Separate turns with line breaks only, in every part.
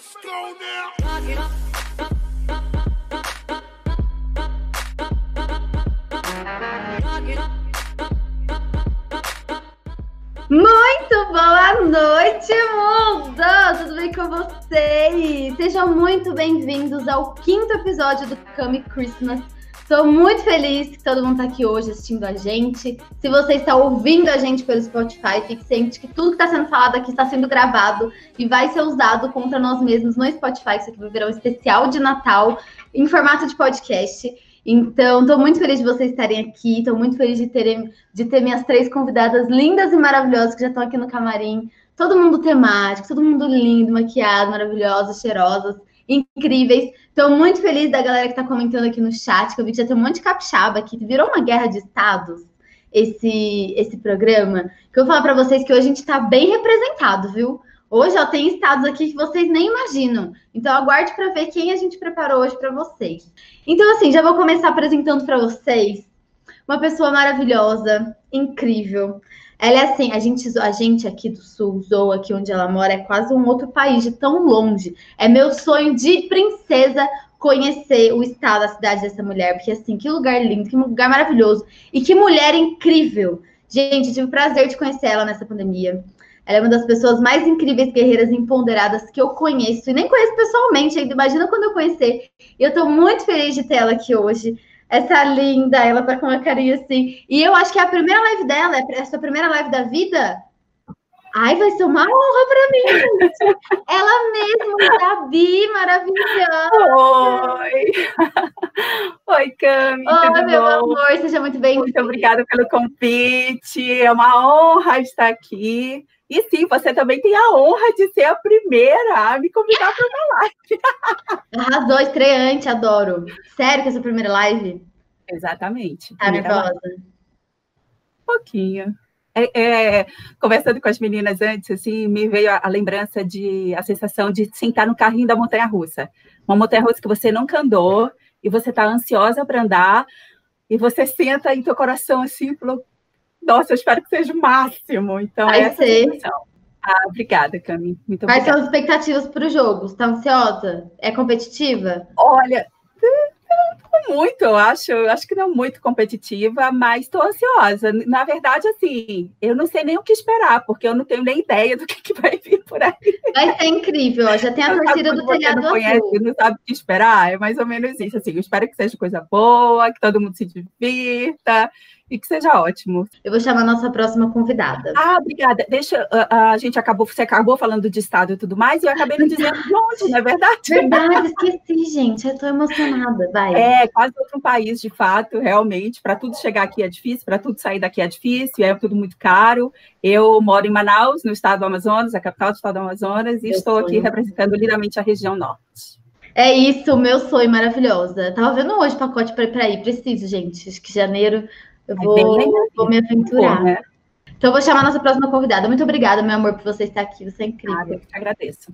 Let's go now.
Muito boa noite, mundo! Tudo bem com vocês? Sejam muito bem-vindos ao quinto episódio do Come Christmas. Estou muito feliz que todo mundo está aqui hoje assistindo a gente. Se você está ouvindo a gente pelo Spotify, fique ciente que tudo que está sendo falado aqui está sendo gravado e vai ser usado contra nós mesmos no Spotify. Isso aqui vai virar um especial de Natal em formato de podcast. Então, estou muito feliz de vocês estarem aqui. Estou muito feliz de, terem, de ter minhas três convidadas lindas e maravilhosas que já estão aqui no camarim. Todo mundo temático, todo mundo lindo, maquiado, maravilhosos, cheirosas, incríveis. Estou muito feliz da galera que está comentando aqui no chat, que eu vi que já tem um monte de capixaba aqui. Virou uma guerra de estados esse, esse programa. Que eu vou falar para vocês que hoje a gente está bem representado, viu? Hoje ó, tem estados aqui que vocês nem imaginam. Então aguarde para ver quem a gente preparou hoje para vocês. Então assim, já vou começar apresentando para vocês uma pessoa maravilhosa, incrível. Ela é assim, a gente, a gente aqui do Sul, Zou, aqui onde ela mora, é quase um outro país, de tão longe. É meu sonho de princesa conhecer o estado, a cidade dessa mulher, porque assim, que lugar lindo, que lugar maravilhoso. E que mulher incrível. Gente, tive o prazer de conhecer ela nessa pandemia. Ela é uma das pessoas mais incríveis, guerreiras empoderadas que eu conheço. E nem conheço pessoalmente ainda. Imagina quando eu conhecer. E eu tô muito feliz de ter ela aqui hoje. Essa linda, ela tá com uma carinha assim. E eu acho que é a primeira live dela, é a sua primeira live da vida. Ai, vai ser uma honra para mim, gente. Ela mesma, Gabi, maravilhosa.
Oi. Oi, Cami.
Oi, meu bom? amor, seja muito bem-vinda.
Muito obrigada pelo convite. É uma honra estar aqui. E sim, você também tem a honra de ser a primeira a me convidar para uma live.
Arrasou, estreante, adoro. Sério que é a sua primeira live?
Exatamente.
Tá nervosa?
Um pouquinho. É, é, conversando com as meninas antes, assim, me veio a, a, lembrança de a sensação de sentar no carrinho da montanha russa. Uma montanha russa que você nunca andou e você está ansiosa para andar, e você senta em teu coração assim, falou, nossa, eu espero que seja o máximo. Então,
Vai
essa
ser.
Ah, obrigada, Cami. Muito
Quais
obrigada.
são as expectativas para o jogo? Está ansiosa? É competitiva?
Olha, não muito, eu acho, eu acho que não muito competitiva, mas estou ansiosa. Na verdade, assim, eu não sei nem o que esperar, porque eu não tenho nem ideia do que, que vai vir por aí.
Vai ser incrível, ó. já tem a torcida do telhado
não conhece,
azul.
não sabe o que esperar, é mais ou menos isso. Assim, eu espero que seja coisa boa, que todo mundo se divirta e que seja ótimo.
Eu vou chamar a nossa próxima convidada.
Ah, obrigada. Deixa, a, a gente acabou, você acabou falando de estado e tudo mais, e eu acabei não dizendo de onde, não é verdade?
Verdade, esqueci, gente. Eu tô emocionada. Vai.
É, quase outro país, de fato, realmente. Para tudo chegar aqui é difícil, para tudo sair daqui é difícil, é tudo muito caro. Eu moro em Manaus, no estado do Amazonas, a capital do estado do Amazonas, e
Meu
estou aqui representando lindamente a região norte.
É isso, meu sonho maravilhosa. Tava vendo hoje pacote para ir. Preciso, gente. Acho que janeiro eu
É
vou,
bem legal.
vou me aventurar.
Pô, né?
Então, eu vou chamar a nossa próxima convidada. Muito obrigada, meu amor, por você estar aqui. Você é incrível.
Ah, eu que agradeço.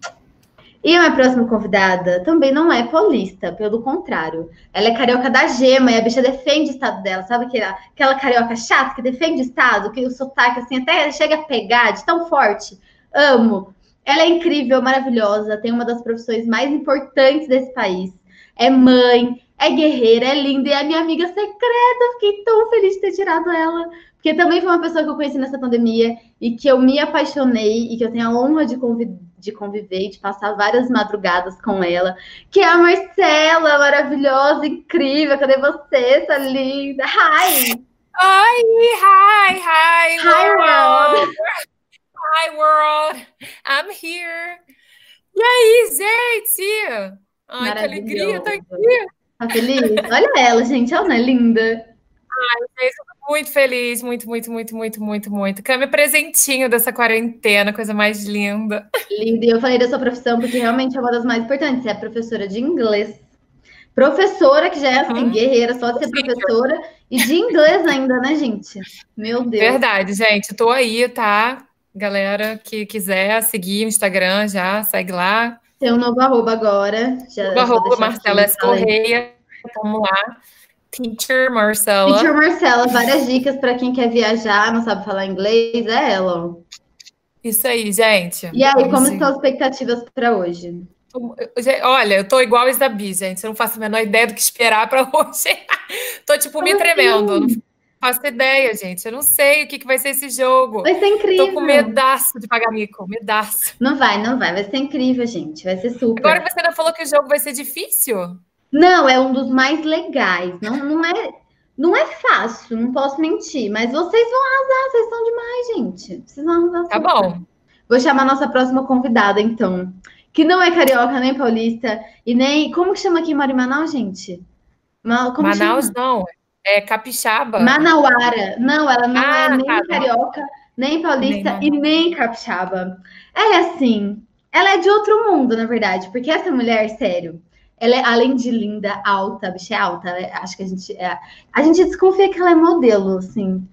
E a minha próxima convidada também não é paulista, pelo contrário. Ela é carioca da gema e a bicha defende o estado dela. Sabe aquela, aquela carioca chata que defende o estado, que o sotaque assim até chega a pegar de tão forte? Amo. Ela é incrível, maravilhosa, tem uma das profissões mais importantes desse país. É mãe, é guerreira, é linda e é minha amiga secreta. Fiquei tão feliz de ter tirado ela. Porque também foi uma pessoa que eu conheci nessa pandemia e que eu me apaixonei e que eu tenho a honra de, de conviver e de passar várias madrugadas com ela. Que é a Marcela, maravilhosa, incrível. Cadê você, essa linda? Hi!
Oi, hi, hi,
Hi, world.
Hi, world. I'm here. E aí, gente? Ai, que alegria, tô aqui.
Tá feliz? Olha ela, gente, ela não é linda.
Ai, muito feliz, muito, muito, muito, muito, muito, muito. Cami, presentinho dessa quarentena, coisa mais linda.
Linda. E eu falei da sua profissão porque realmente é uma das mais importantes. Você é professora de inglês. Professora, que já é assim,
Uhum.
guerreira, só de ser professora. E de inglês ainda, né, gente? Meu Deus.
Verdade, gente. Tô aí, tá? Galera que quiser seguir o Instagram já, segue lá.
Tem um novo arroba agora. Já,
O
já
arroba Marcela S. Correia. Vamos lá. Teacher Marcela.
Teacher Marcela, várias dicas para quem quer viajar, não sabe falar inglês, é ela. ó.
Isso aí, gente.
E aí, como
Vamos
estão as expectativas para hoje?
Olha, eu tô igual a Isabi, gente. Eu não faço a menor ideia do que esperar para hoje. tô, tipo, me tremendo. Faço ideia, gente. Eu não sei o que, que vai ser esse jogo.
Vai ser incrível.
Tô com medaço de pagar mico, medaço.
Não vai, não vai. Vai ser incrível, gente. Vai ser super.
Agora você ainda falou que o jogo vai ser difícil?
Não, é um dos mais legais. Não, não é. Não é fácil, não posso mentir, mas vocês vão arrasar, vocês são demais, gente. Vocês vão arrasar.
Tá bom.
Vou chamar a nossa próxima convidada, então. Que não é carioca, nem paulista, e nem. Como que chama aqui em Manaus, gente?
Como Manaus chama? não. É capixaba.
Manauara. Não, ela não ah, é nem tá, carioca, nem paulista nem e nem capixaba. Ela é assim. Ela é de outro mundo, na verdade, porque essa mulher, sério, ela é, além de linda, alta, a bicha é alta, é, acho que a gente. É, a gente desconfia que ela é modelo, assim,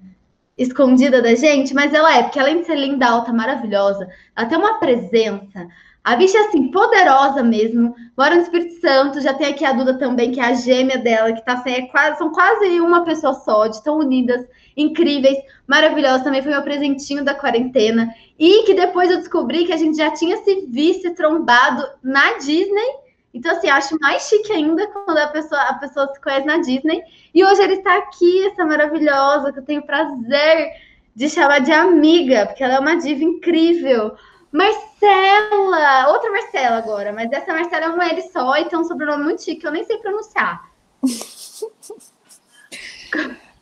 escondida da gente, mas ela é, porque além de ser linda, alta, maravilhosa, ela tem uma presença, a bicha é assim, poderosa mesmo. Mora no Espírito Santo, já tem aqui a Duda também, que é a gêmea dela, que tá assim, é quase, são quase uma pessoa só, de tão unidas, incríveis, maravilhosas. Também foi meu presentinho da quarentena. E que depois eu descobri que a gente já tinha se visto e trombado na Disney. Então, assim, acho mais chique ainda quando a pessoa, a pessoa se conhece na Disney. E hoje ele está aqui, essa maravilhosa, que eu tenho prazer de chamar de amiga, porque ela é uma diva incrível. Marcela! Outra Marcela agora, mas essa Marcela é uma L só e tem um sobrenome muito chique que eu nem sei pronunciar.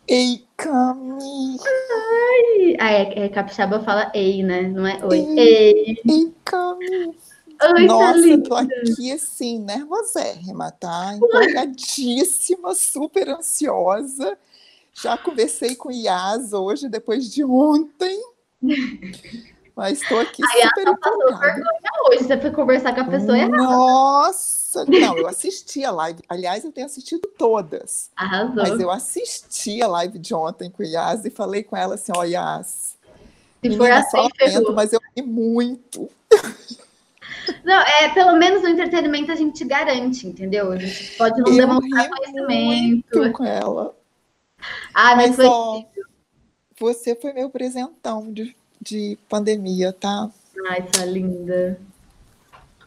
Ei, Cami!
Ai! Ah, é, é, capixaba fala ei, né? Não é oi. Ei!
Ei, Cami! Oi, Nossa, tá tô aqui assim, nervosérrima, tá? Empolgadíssima, super ansiosa. Já conversei com o Yas hoje, depois de ontem. Mas estou aqui Aí super ela passou vergonha
hoje. Você foi conversar com a pessoa errada.
Nossa! Não, eu assisti a live. Aliás, eu tenho assistido todas.
Arrasou.
Mas eu assisti a live de ontem com o Yas e falei com ela assim: ó, Yas. Se for assim, ferrou. mas eu ri muito.
Não, é, pelo menos no entretenimento a gente garante, entendeu? A gente pode não eu demonstrar conhecimento.
Muito com ela.
Ah, mas, mas foi.
Ó, você foi meu presentão de de pandemia, tá?
Ai, sua linda.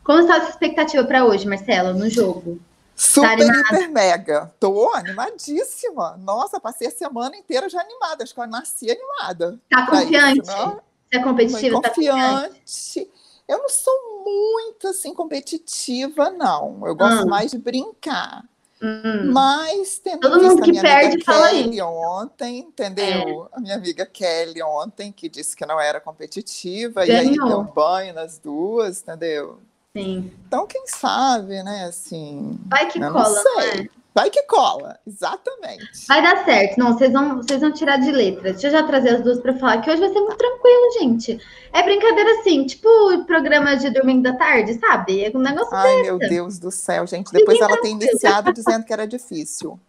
Como está a sua expectativa para hoje, Marcela, no jogo?
Super, tá hiper, mega. Tô animadíssima. Nossa, passei a semana inteira já animada. Acho que eu nasci animada.
Tá confiante? Isso, né? Você é competitiva?
Tá confiante. Eu não sou muito assim competitiva, não. Eu gosto hum. mais de brincar. Hum. Mas tendo
Todo mundo que perde fala
Kelly isso. ontem, entendeu? É. A minha amiga Kelly ontem, que disse que não era competitiva, Ganhou. e aí deu banho nas duas, entendeu?
Sim.
Então, quem sabe, né, assim...
Vai que cola, não, não é?
Vai que cola, exatamente.
Vai dar certo. Não, vocês vão, vocês vão tirar de letra. Deixa eu já trazer as duas para falar que hoje vai ser muito tranquilo, gente. É brincadeira assim, tipo programa de domingo da tarde, sabe? É um negócio
Ai, meu Deus do céu, gente. Depois ela tem iniciado dizendo que era difícil.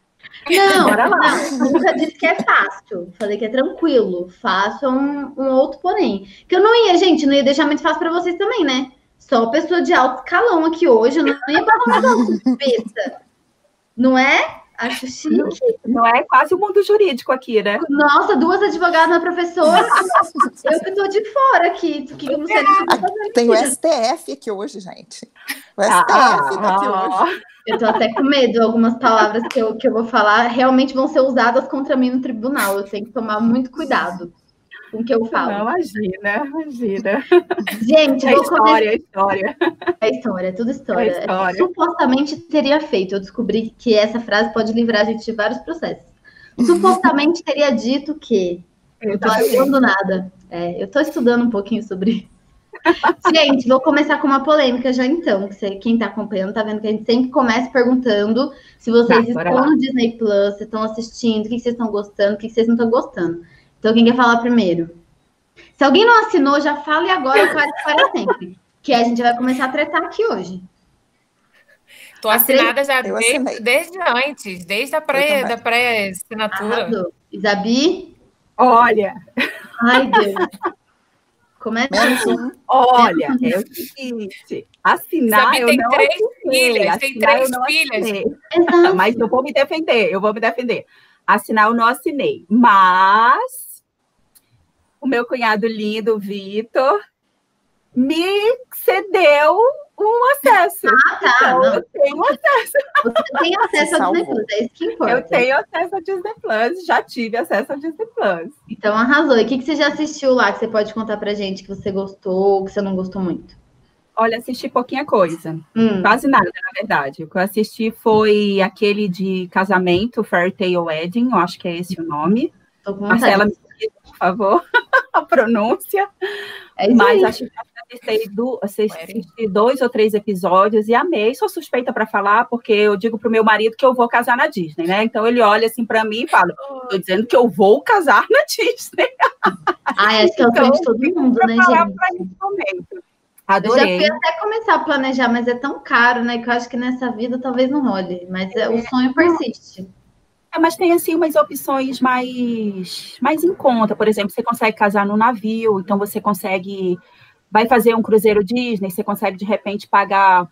Não, não, nunca disse que é fácil. Falei que é tranquilo. Fácil é um, um outro porém. Que eu não ia, gente, não ia deixar muito fácil para vocês também, né? Só pessoa de alto escalão aqui hoje, eu não ia passar mais besta. Não é? Acho chique.
Não é quase o mundo jurídico aqui, né?
Nossa, duas advogadas na professora. eu que estou de fora aqui. Que eu não sei
é. Tem o STF aqui hoje, gente. O STF ah, tá aqui hoje.
Eu tô até com medo. Algumas palavras que eu, que eu vou falar realmente vão ser usadas contra mim no tribunal. Eu tenho que tomar muito cuidado com o que eu falo.
Não, imagina, imagina.
Gente,
é vou história, começar... é história.
É história, é tudo história. É história. Supostamente teria feito. Eu descobri que essa frase pode livrar a gente de vários processos. Supostamente teria dito que. Eu tô achando nada. É, eu tô estudando um pouquinho sobre. Gente, vou começar com uma polêmica já então. Que você, quem tá acompanhando tá vendo que a gente sempre começa perguntando se vocês tá, estão no Disney Plus, se estão assistindo, o que vocês estão gostando, o que vocês não estão gostando. Então, quem quer falar primeiro? Se alguém não assinou, já fale agora para, para sempre. Que a gente vai começar a tretar aqui hoje.
Tô assinada já desde, desde, antes, desde a pré, da pré-assinatura.
Isabi?
Olha.
Ai, Deus. Como é que
Olha, é o seguinte, assinar Sabe, eu
tem
não
três assinei, filhas, tem três filhas.
Mas eu vou me defender, eu vou me defender. Assinar eu não assinei, mas o meu cunhado lindo, Vitor, me cedeu um acesso.
Ah, tá.
Então,
não.
eu tenho acesso.
Você tem acesso ao. Disney Plus, é isso que importa.
Eu tenho acesso ao Disney Plus, já tive acesso ao Disney Plus.
Então arrasou. E o que, que você já assistiu lá que você pode contar pra gente que você gostou, que você não gostou muito?
Olha, assisti pouquinha coisa.
Hum,
Quase nada, na verdade. O que eu assisti foi aquele de casamento, Fairy Tale Wedding, eu acho que é esse o nome.
tô com.
Marcela, me por favor, a pronúncia.
É
Mas acho que assisti, do- assisti dois ou três episódios e amei. Sou suspeita para falar, porque eu digo pro meu marido que eu vou casar na Disney, né? Então ele olha assim para mim e fala: tô dizendo que eu vou casar na Disney.
Ai, acho que é o sonho de todo mundo, né, gente?
momento.
Eu já
Adorei.
fui até começar a planejar, mas é tão caro, né? Que eu acho que nessa vida talvez não role. Mas é, o sonho persiste.
É, mas tem assim umas opções mais mais em conta. Por exemplo, você consegue casar no navio, então você consegue vai fazer um cruzeiro Disney, você consegue de repente pagar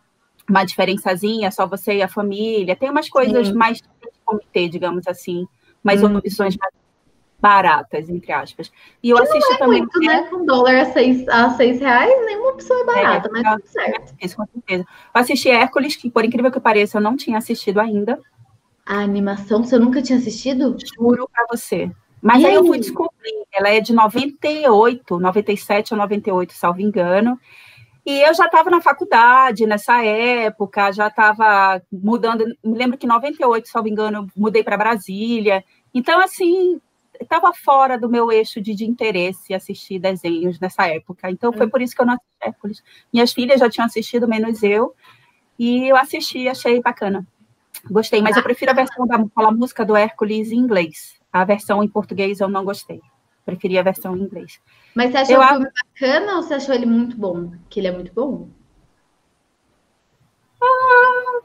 uma diferençazinha, só você e a família. Tem umas coisas
Sim.
mais de comitê, digamos assim, mais
Hum.
opções mais baratas, entre aspas. E eu assisti também
Muito, né? Com dólar a seis, a seis reais, nenhuma opção é barata, mas
tá.
tudo certo.
isso, com certeza. Eu assisti Hércules, que por incrível que pareça, eu não tinha assistido ainda.
A animação, você nunca tinha assistido?
Juro pra você. Mas
E
aí eu
aí?
fui descobrir, ela é de 98, 97 ou 98, salvo engano. E eu já estava na faculdade nessa época, já estava mudando. Me lembro que em 98, salvo engano, mudei para Brasília. Então, assim, estava fora do meu eixo de, de interesse assistir desenhos nessa época. Então, foi por isso que eu não assisti Hércules. Minhas filhas já tinham assistido, menos eu. E eu assisti, achei bacana. Gostei, mas eu prefiro a versão da aquela música do Hércules em inglês. A versão em português eu não gostei. Preferi a versão em inglês.
Mas você achou
Eu
o filme bacana ou você achou ele muito bom? Que ele é muito bom?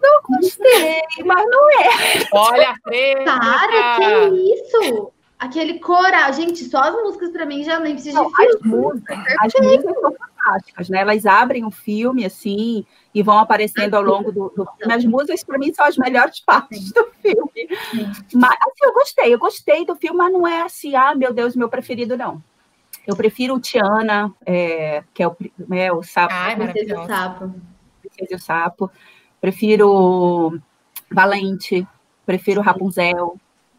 Não gostei, mas não é.
Olha a treta!
Para, que isso? Aquele coral. Gente, só as músicas pra mim já nem precisa de
as
filme.
músicas, as músicas são fantásticas, né? Elas abrem o filme assim e vão aparecendo ao longo do, do filme. As músicas, para mim, são as melhores partes do filme. Mas assim, eu gostei, eu gostei do filme, mas não é assim, ah, meu Deus, meu preferido, não. Eu prefiro o Tiana, é, que é o, é, o sapo,
Ai,
Princesa e o. Sapo.
Princesa e o Sapo. Prefiro Valente, prefiro Rapunzel.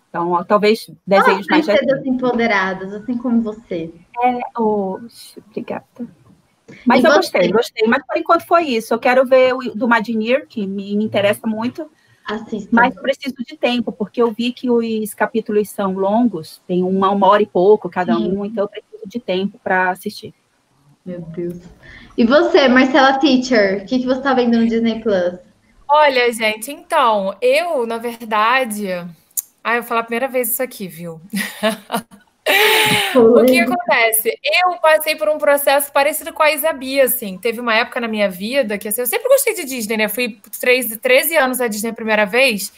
Então, ó, talvez desenhos mais.
Princesas empoderadas, assim como você.
Oxe, obrigada. Mas
E
eu
você?
gostei, gostei. Mas por enquanto foi isso. Eu quero ver o do Madinir, que me, me interessa muito,
Assista.
mas eu preciso de tempo, porque eu vi que os capítulos são longos, tem uma, uma hora e pouco cada
Sim.
um, então eu preciso de tempo para assistir.
Meu Deus. E você, Marcela Teacher, o que, que você tá vendo no Disney Plus?
Olha, gente, então, eu, na verdade. Ai, eu vou falar a primeira vez isso aqui, viu? O que acontece? Eu passei por um processo parecido com a Isabia, assim. Teve uma época na minha vida que assim, eu sempre gostei de Disney, né? Fui 13, 13 anos a Disney a primeira vez.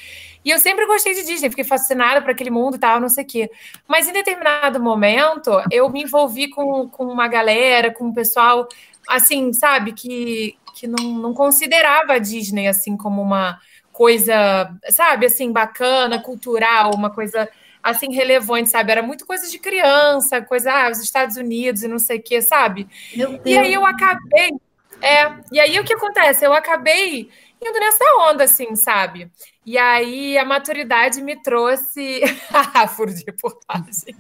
E eu sempre gostei de Disney, fiquei fascinada por aquele mundo e tal, não sei o quê. Mas em determinado momento, eu me envolvi com, com uma galera, com um pessoal, assim, sabe, que, que não, não considerava a Disney, assim, como uma coisa, sabe, assim, bacana, cultural, uma coisa assim, relevante, sabe? Era muito coisa de criança, coisa, ah, os Estados Unidos e não sei o quê, sabe? E aí eu acabei. É, e aí o que acontece? Eu acabei indo nessa onda, assim, sabe? E aí a maturidade me trouxe. Furo de reportagem.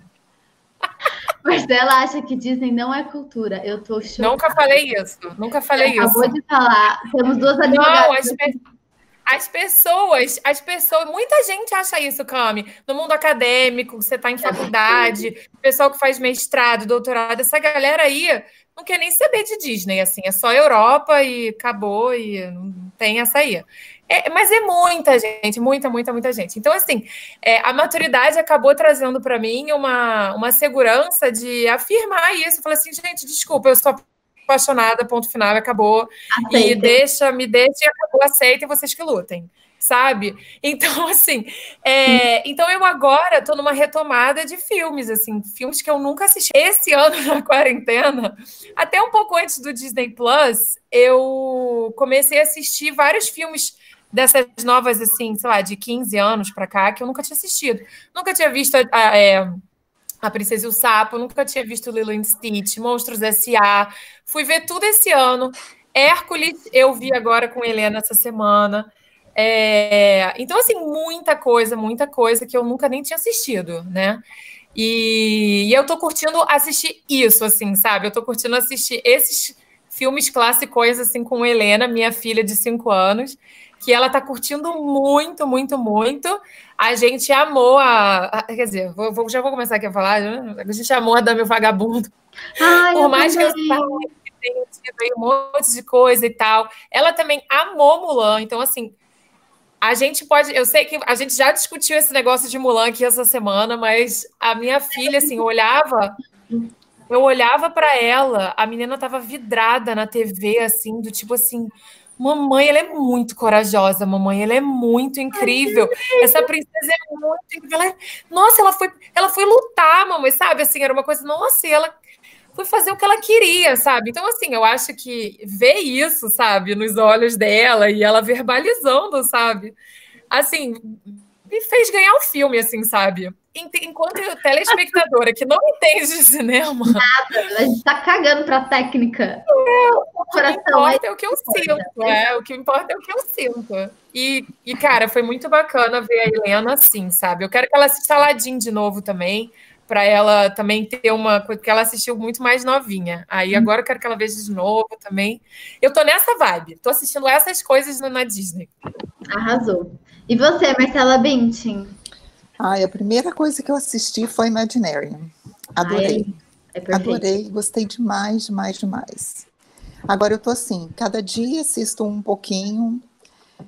Marcela acha que Disney não é cultura. Eu tô chocada.
Nunca falei isso. Nunca falei isso.
Acabou de falar. Temos duas
Não,
advogadas.
as, pe- as pessoas, as pessoas, muita gente acha isso, Cami. No mundo acadêmico, você está em faculdade, pessoal que faz mestrado, doutorado, essa galera aí não quer nem saber de Disney, assim, é só Europa e acabou, e não tem essa aí. É, mas é muita gente, muita, muita, muita gente. Então, assim, é, a maturidade acabou trazendo para mim uma, uma segurança de afirmar isso. Falei assim, gente, desculpa, eu sou apaixonada, ponto final, acabou. E
Aceita.
deixa, me deixa e acabou, aceita e vocês que lutem, sabe? Então, assim, é, então eu agora estou numa retomada de filmes, assim, filmes que eu nunca assisti. Esse ano, na quarentena, até um pouco antes do Disney Plus, eu comecei a assistir vários filmes dessas novas, assim, sei lá, de 15 anos para cá, que eu nunca tinha assistido. Nunca tinha visto a, a, é, a Princesa e o Sapo, nunca tinha visto Lilo and Stitch, Monstros S.A., fui ver tudo esse ano. Hércules, eu vi agora com Helena essa semana. É, então, assim, muita coisa, muita coisa que eu nunca nem tinha assistido, né? E, e eu tô curtindo assistir isso, assim, sabe? Eu tô curtindo assistir esses filmes clássicos, assim, com Helena, minha filha de cinco anos, que ela tá curtindo muito, muito, muito. A gente amou a. a quer dizer, vou, vou, já vou começar aqui a falar. A gente amou a Dami Vagabundo. Ai, Por mais que eu tenha tido aí um monte de coisa e tal. Ela também amou Mulan, então, assim, a gente pode. Eu sei que a gente já discutiu esse negócio de Mulan aqui essa semana, mas a minha filha, assim, olhava. Eu olhava para ela, a menina tava vidrada na TV, assim, do tipo assim. Mamãe, ela é muito corajosa, mamãe, ela é muito incrível. Essa princesa é muito incrível. É, nossa, ela foi, ela foi lutar, mamãe, sabe? Assim, era uma coisa, nossa, ela foi fazer o que ela queria, sabe? Então, assim, eu acho que ver isso, sabe, nos olhos dela e ela verbalizando, sabe? Assim, me fez ganhar o filme, assim, sabe? Enquanto telespectadora que não entende de cinema.
Nada, a gente tá cagando pra técnica.
É, o que importa é o que eu sinto, é, o que importa é o que eu sinto. E, e, cara, foi muito bacana ver a Helena assim, sabe? Eu quero que ela assista Aladdin de novo também para ela também ter uma coisa, porque ela assistiu muito mais novinha. Aí uhum. agora eu quero que ela veja de novo também. Eu tô nessa vibe, tô assistindo essas coisas na Disney.
Arrasou. E você, Marcela Bintin?
Ai, a primeira coisa que eu assisti foi Imaginary. Adorei. Ai, é Adorei, gostei demais, demais, demais. Agora eu tô assim, cada dia assisto um pouquinho,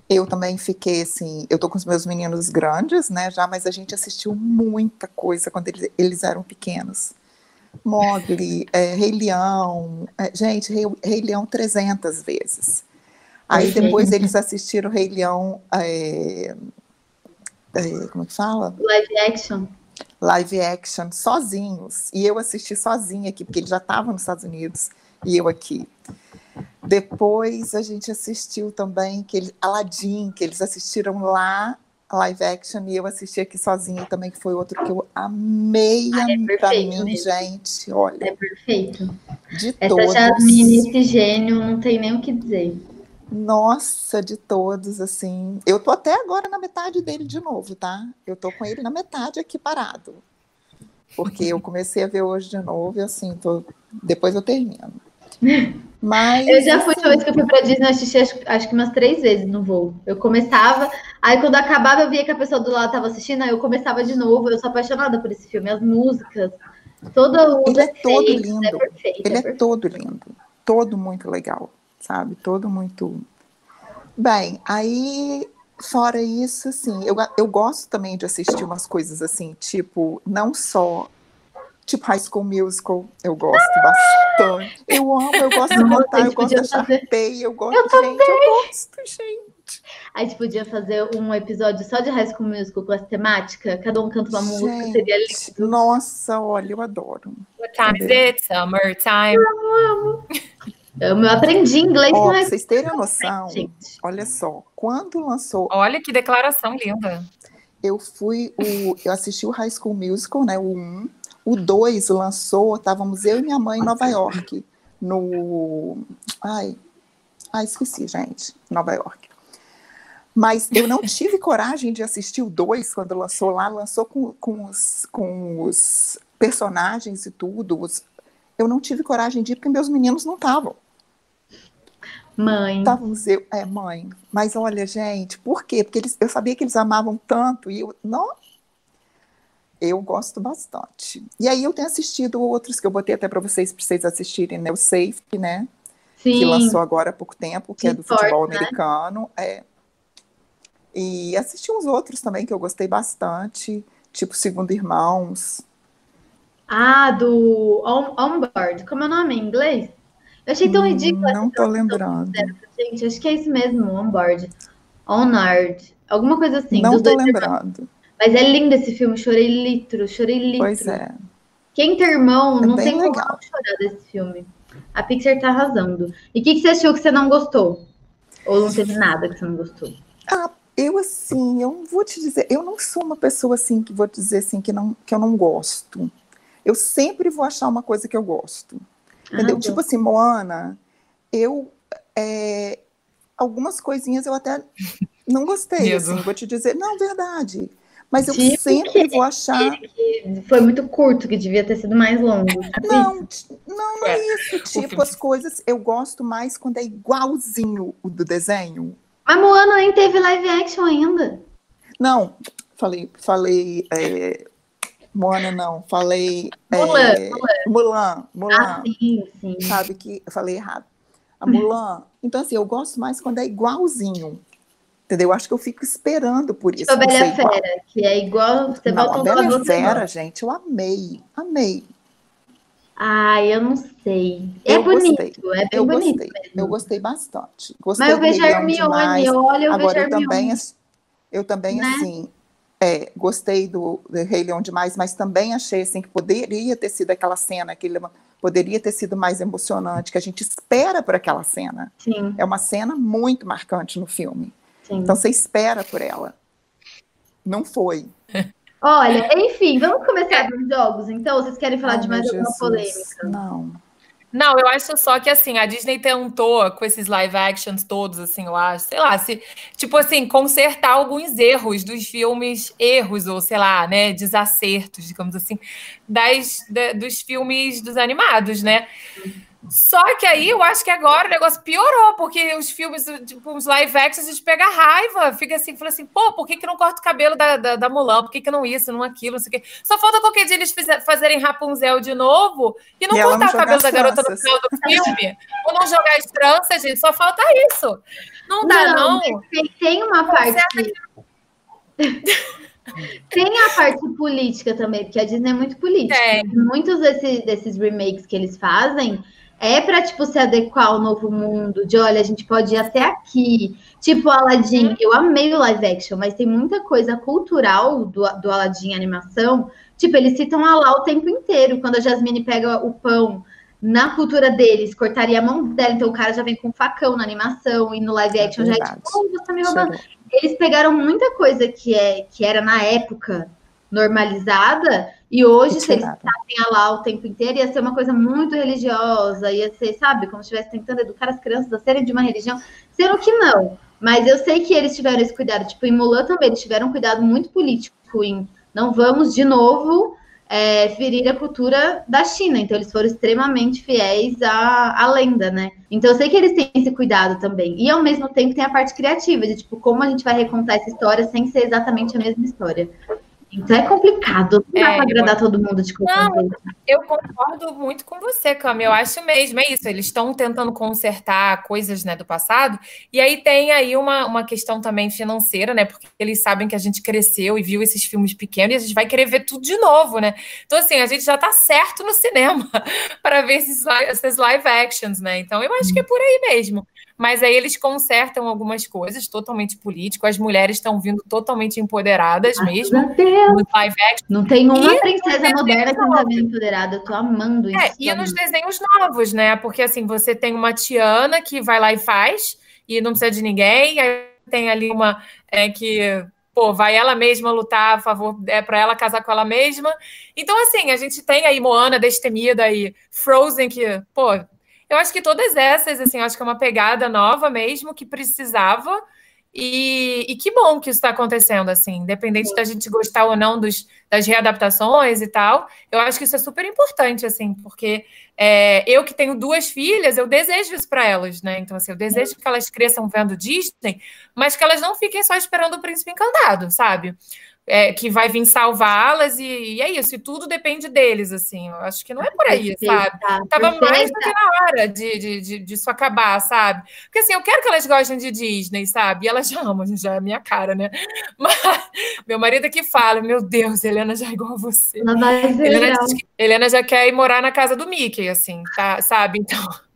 eu também fiquei assim, eu tô com os meus meninos grandes, né, já, mas a gente assistiu muita coisa quando eles, eles eram pequenos. Mogli, é, Rei Leão, é, gente, Rei, Rei Leão 300 vezes. Aí depois eles assistiram Rei Leão, é, como é que fala?
Live action.
Live action, sozinhos. E eu assisti sozinha aqui, porque eles já estavam nos Estados Unidos e eu aqui. Depois a gente assistiu também que Aladdin, que eles assistiram lá live action e eu assisti aqui sozinha também, que foi outro que eu amei ah, é pra mim, mesmo. gente. Olha.
É perfeito.
De Essa todos.
Jasmine, esse gênio, não tem nem o que dizer.
Nossa, de todos, assim. Eu tô até agora na metade dele de novo, tá? Eu tô com ele na metade aqui parado. Porque eu comecei a ver hoje de novo e assim, tô... depois eu termino. Mas,
eu já fui, assim, vez que eu fui pra Disney, assisti acho, acho, que umas três vezes no voo. Eu começava, aí quando acabava, eu via que a pessoa do lado tava assistindo, aí eu começava de novo. Eu sou apaixonada por esse filme, as músicas, todo o.
Ele é todo lindo. É perfeito, Ele é, é todo lindo. Todo muito legal, sabe? Todo muito. Bem, aí fora isso, assim, eu, eu gosto também de assistir umas coisas assim, tipo, não só Tipo High School Musical, eu gosto bastante. Eu amo, eu gosto de cantar, eu gosto de Sharpay, eu gosto, eu gente, também. eu gosto, gente.
A gente podia fazer um episódio só de High School Musical com essa temática, cada um canta uma gente, música, seria lindo.
Nossa, olha, eu adoro.
What time is it? Summertime.
Eu amo. Eu aprendi inglês
oh, Pra vocês terem noção, gente. olha só, quando lançou.
Olha que declaração linda.
Eu fui o. Eu assisti o High School Musical, né? O 1 o 2 lançou, estávamos eu e minha mãe em Nova York, no. Ai, ai, esqueci, gente, Nova York. Mas eu não tive coragem de assistir o 2 quando lançou lá, lançou com, com, os, com os personagens e tudo. Os, eu não tive coragem de ir porque meus meninos não estavam.
Mãe.
Estávamos eu, é, mãe. Mas olha, gente, por quê? Porque eles, eu sabia que eles amavam tanto e eu, não, eu gosto bastante. E aí eu tenho assistido outros que eu botei até para vocês, para vocês assistirem, né? O Safety, né? Sim. Que lançou agora há pouco tempo, que Sim, é do futebol né? americano. É. E assisti uns outros também que eu gostei bastante, tipo Segundo Irmãos.
Ah, do On Onboard. Como é o nome em inglês? Eu achei tão hum, ridículo.
Não tô lembrando.
Gente, acho que é isso mesmo, Onboard. Onard. Alguma coisa assim.
Não tô lembrando. Irmãos.
Mas é lindo esse filme, chorei litro, chorei litro.
Pois é.
Quem tem irmão, é não tem legal. como não chorar desse filme. A Pixar tá arrasando. E o que, que você achou que você não gostou? Ou não teve nada que você não gostou?
Ah, eu assim, eu não vou te dizer, eu não sou uma pessoa assim que vou dizer assim que, não, que eu não gosto. Eu sempre vou achar uma coisa que eu gosto. Entendeu? Ah, tipo assim, Moana, eu é, algumas coisinhas eu até não gostei, assim, vou te dizer. Não, verdade. Mas eu tipo sempre vou achar.
foi muito curto, que devia ter sido mais longo.
Não, não, não é, é isso. Tipo, as coisas. Eu gosto mais quando é igualzinho o do desenho.
Mas Moana nem teve live action ainda.
Não, falei, falei. É, Moana não, falei.
Mulan,
é, Mulan. Mulan,
Ah, sim, sim.
Sabe que eu falei errado. A Mulan. Então, assim, eu gosto mais quando é igualzinho. Entendeu? Eu acho que eu fico esperando por isso.
Tipo a Bela Fera, que é igual. Você
não,
volta
a Bela Fera, gente, eu amei. Amei.
Ai, eu não sei. É
eu
bonito,
gostei.
é bem
eu
bonito.
Gostei.
Mesmo.
Eu gostei bastante. Gostei
Mas eu vejo a Hermione,
demais.
eu
Agora,
vejo a
eu também,
Hermione.
eu também
Né?
assim, é, gostei do, do Rei Leão demais, mas também achei assim que poderia ter sido aquela cena, que ele poderia ter sido mais emocionante, que a gente espera por aquela cena.
Sim,
É uma cena muito marcante no filme.
sim.
Então você espera por ela. Não foi.
Olha, enfim, vamos começar dos jogos, então? Vocês querem falar
Ai,
de mais alguma polêmica?
Não.
Não, eu acho só que assim, a Disney tentou com esses live actions todos, assim, eu acho, sei lá, se, tipo assim, consertar alguns erros dos filmes, erros, ou sei lá, né, desacertos, digamos assim, das, da- dos filmes dos animados, né? Só que aí eu acho que agora o negócio piorou, porque os filmes, tipo, os live actions, a gente pega raiva, fica assim, fala assim, pô, por que, que não corta o cabelo da, da, da Mulan? Por que, que não isso, não aquilo, não sei o quê? Só falta qualquer dia eles fazerem Rapunzel de novo e não
E
cortar
não
o cabelo da garota no final do filme, ou não jogar as tranças, gente, só falta isso. Não dá, não.
mas Tem, tem uma parte. tem a parte política também, porque a Disney é muito política.
Tem.
Muitos desse- desses remakes que eles fazem é pra, tipo, se adequar ao novo mundo, de olha, a gente pode ir até aqui. Tipo, Aladdin, eu amei o live action, mas tem muita coisa cultural do, do Aladdin animação. Tipo, eles citam a lá o tempo inteiro. Quando a Jasmine pega o pão na cultura deles, cortaria a mão dela, então o cara já vem com facão na animação, e no live action já é tipo, oh, você tá me roubando.
Chegou.
Eles pegaram muita coisa que, é, que era na época normalizada, e hoje, se eles ficassem lá o tempo inteiro, ia ser uma coisa muito religiosa, ia ser, sabe, como se estivesse tentando educar as crianças a serem de uma religião, sendo que não. Mas eu sei que eles tiveram esse cuidado, tipo, em Mulan também, eles tiveram um cuidado muito político em não vamos de novo é, ferir a cultura da China. Então, eles foram extremamente fiéis à, à lenda, né? Então, eu sei que eles têm esse cuidado também. E, ao mesmo tempo, tem a parte criativa, de, tipo, como a gente vai recontar essa história sem ser exatamente a mesma história. Então, é complicado. Não dá
É,
pra agradar todo mundo de qualquer
Não. Eu concordo muito com você, Cami. Eu acho mesmo, é isso. Eles estão tentando consertar coisas né, do passado. E aí tem aí uma, uma questão também financeira, né? Porque eles sabem que a gente cresceu e viu esses filmes pequenos e a gente vai querer ver tudo de novo, né? Então, assim, a gente já tá certo no cinema para ver esses, essas live actions, né? Então, eu acho que é por aí mesmo. Mas aí eles consertam algumas coisas totalmente político. As mulheres estão vindo totalmente empoderadas mesmo.
Meu Deus,
No live action.
não tem uma
E
princesa moderna que não tá
novo.
bem empoderada. Eu tô amando isso.
É, e nos desenhos novos, né? Porque assim, você tem uma Tiana que vai lá e faz, e não precisa de ninguém, aí tem ali uma é, que, pô, vai ela mesma lutar a favor, é para ela casar com ela mesma. Então, assim, a gente tem aí Moana Destemida e Frozen, que, pô, eu acho que todas essas, assim, acho que é uma pegada nova mesmo, que precisava. E, e que bom que isso está acontecendo, assim, independente da gente gostar ou não dos, das readaptações e tal, eu acho que isso é super importante, assim, porque é, eu que tenho duas filhas, eu desejo isso para elas, né? Então, assim, eu desejo que elas cresçam vendo Disney, mas que elas não fiquem só esperando o príncipe encantado, sabe? É, que vai vir salvá-las e, e é isso, e tudo depende deles, assim. Eu acho que não é por aí, sabe? Tava mais do que na hora de, de, de, disso acabar, sabe? Porque assim, eu quero que elas gostem de Disney, sabe? E elas já amam, já é a minha cara, né? Mas meu marido é que fala: Meu Deus, Helena já é igual a você.
Vai ser
Helena, Helena já quer ir morar na casa do Mickey, assim, tá? Sabe? Então.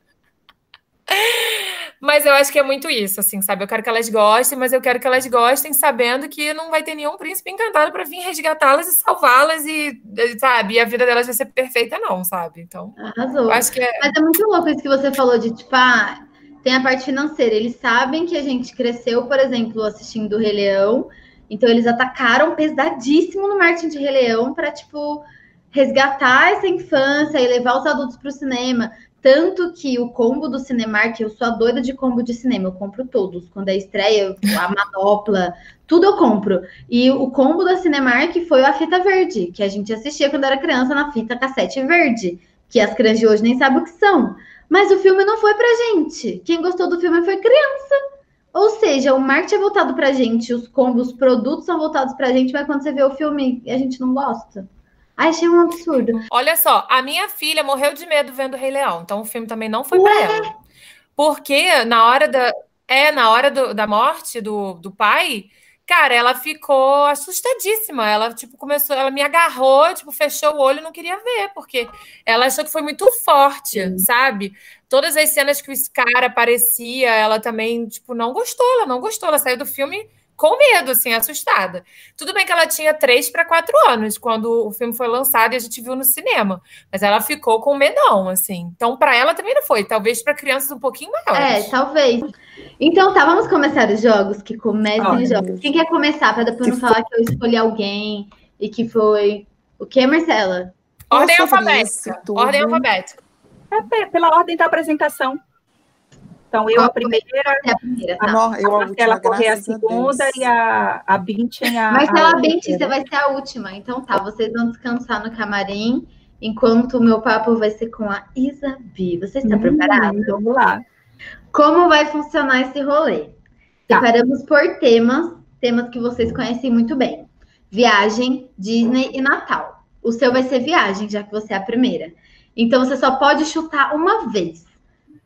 Mas eu acho que é muito isso, assim, sabe? Eu quero que elas gostem, mas eu quero que elas gostem sabendo que não vai ter nenhum príncipe encantado para vir resgatá-las e salvá-las e, sabe? E a vida delas vai ser perfeita, não, sabe? Então,
Arrasou.
acho que é.
Mas é muito louco isso que você falou de, tipo, ah, tem a parte financeira. Eles sabem que a gente cresceu, por exemplo, assistindo o Rei Leão. Então, eles atacaram pesadíssimo no marketing de Rei Leão para, tipo, resgatar essa infância e levar os adultos para o cinema. Tanto que o combo do Cinemark, eu sou a doida de combo de cinema, eu compro todos. Quando é estreia, a manopla, tudo eu compro. E o combo da Cinemark foi a fita verde, que a gente assistia quando era criança na fita cassete verde, que as crianças de hoje nem sabem o que são. Mas o filme não foi pra gente. Quem gostou do filme foi criança. Ou seja, o marketing é voltado pra gente, os combos, os produtos são voltados pra gente, mas quando você vê o filme, a gente não gosta. Achei um absurdo.
Olha só, a minha filha morreu de medo vendo o Rei Leão, então o filme também não foi para ela. Porque na hora da. É, na hora do, da morte do, do pai, cara, ela ficou assustadíssima. Ela, tipo, começou, ela me agarrou, tipo, fechou o olho e não queria ver, porque ela achou que foi muito forte, Sim. sabe? Todas as cenas que o Scar aparecia, ela também, tipo, não gostou, ela não gostou. Ela saiu do filme com medo, assim, assustada. Tudo bem que ela tinha três para quatro anos quando o filme foi lançado e a gente viu no cinema, mas ela ficou com medão, assim. Então, para ela também não foi, talvez para crianças um pouquinho maiores.
É, talvez. Então, tá, vamos começar os jogos que comecem os jogos. Quem quer começar para depois não falar que eu escolhi alguém e que foi o que, Marcela?
Ordem alfabética. Ordem alfabética.
É pela ordem da apresentação. Então, eu a primeira,
é a, primeira, tá.
a, eu a Marcela correr a segunda a e a, a Bintin a.
Marcela a Bintin, você vai ser a última. Então tá, vocês vão descansar no camarim, enquanto o meu papo vai ser com a Isabi. Você está hum, preparada?
Vamos lá.
Como vai funcionar esse rolê? Tá. Separamos por temas, temas que vocês conhecem muito bem. Viagem, Disney e Natal. O seu vai ser viagem, já que você é a primeira. Então você só pode chutar uma vez.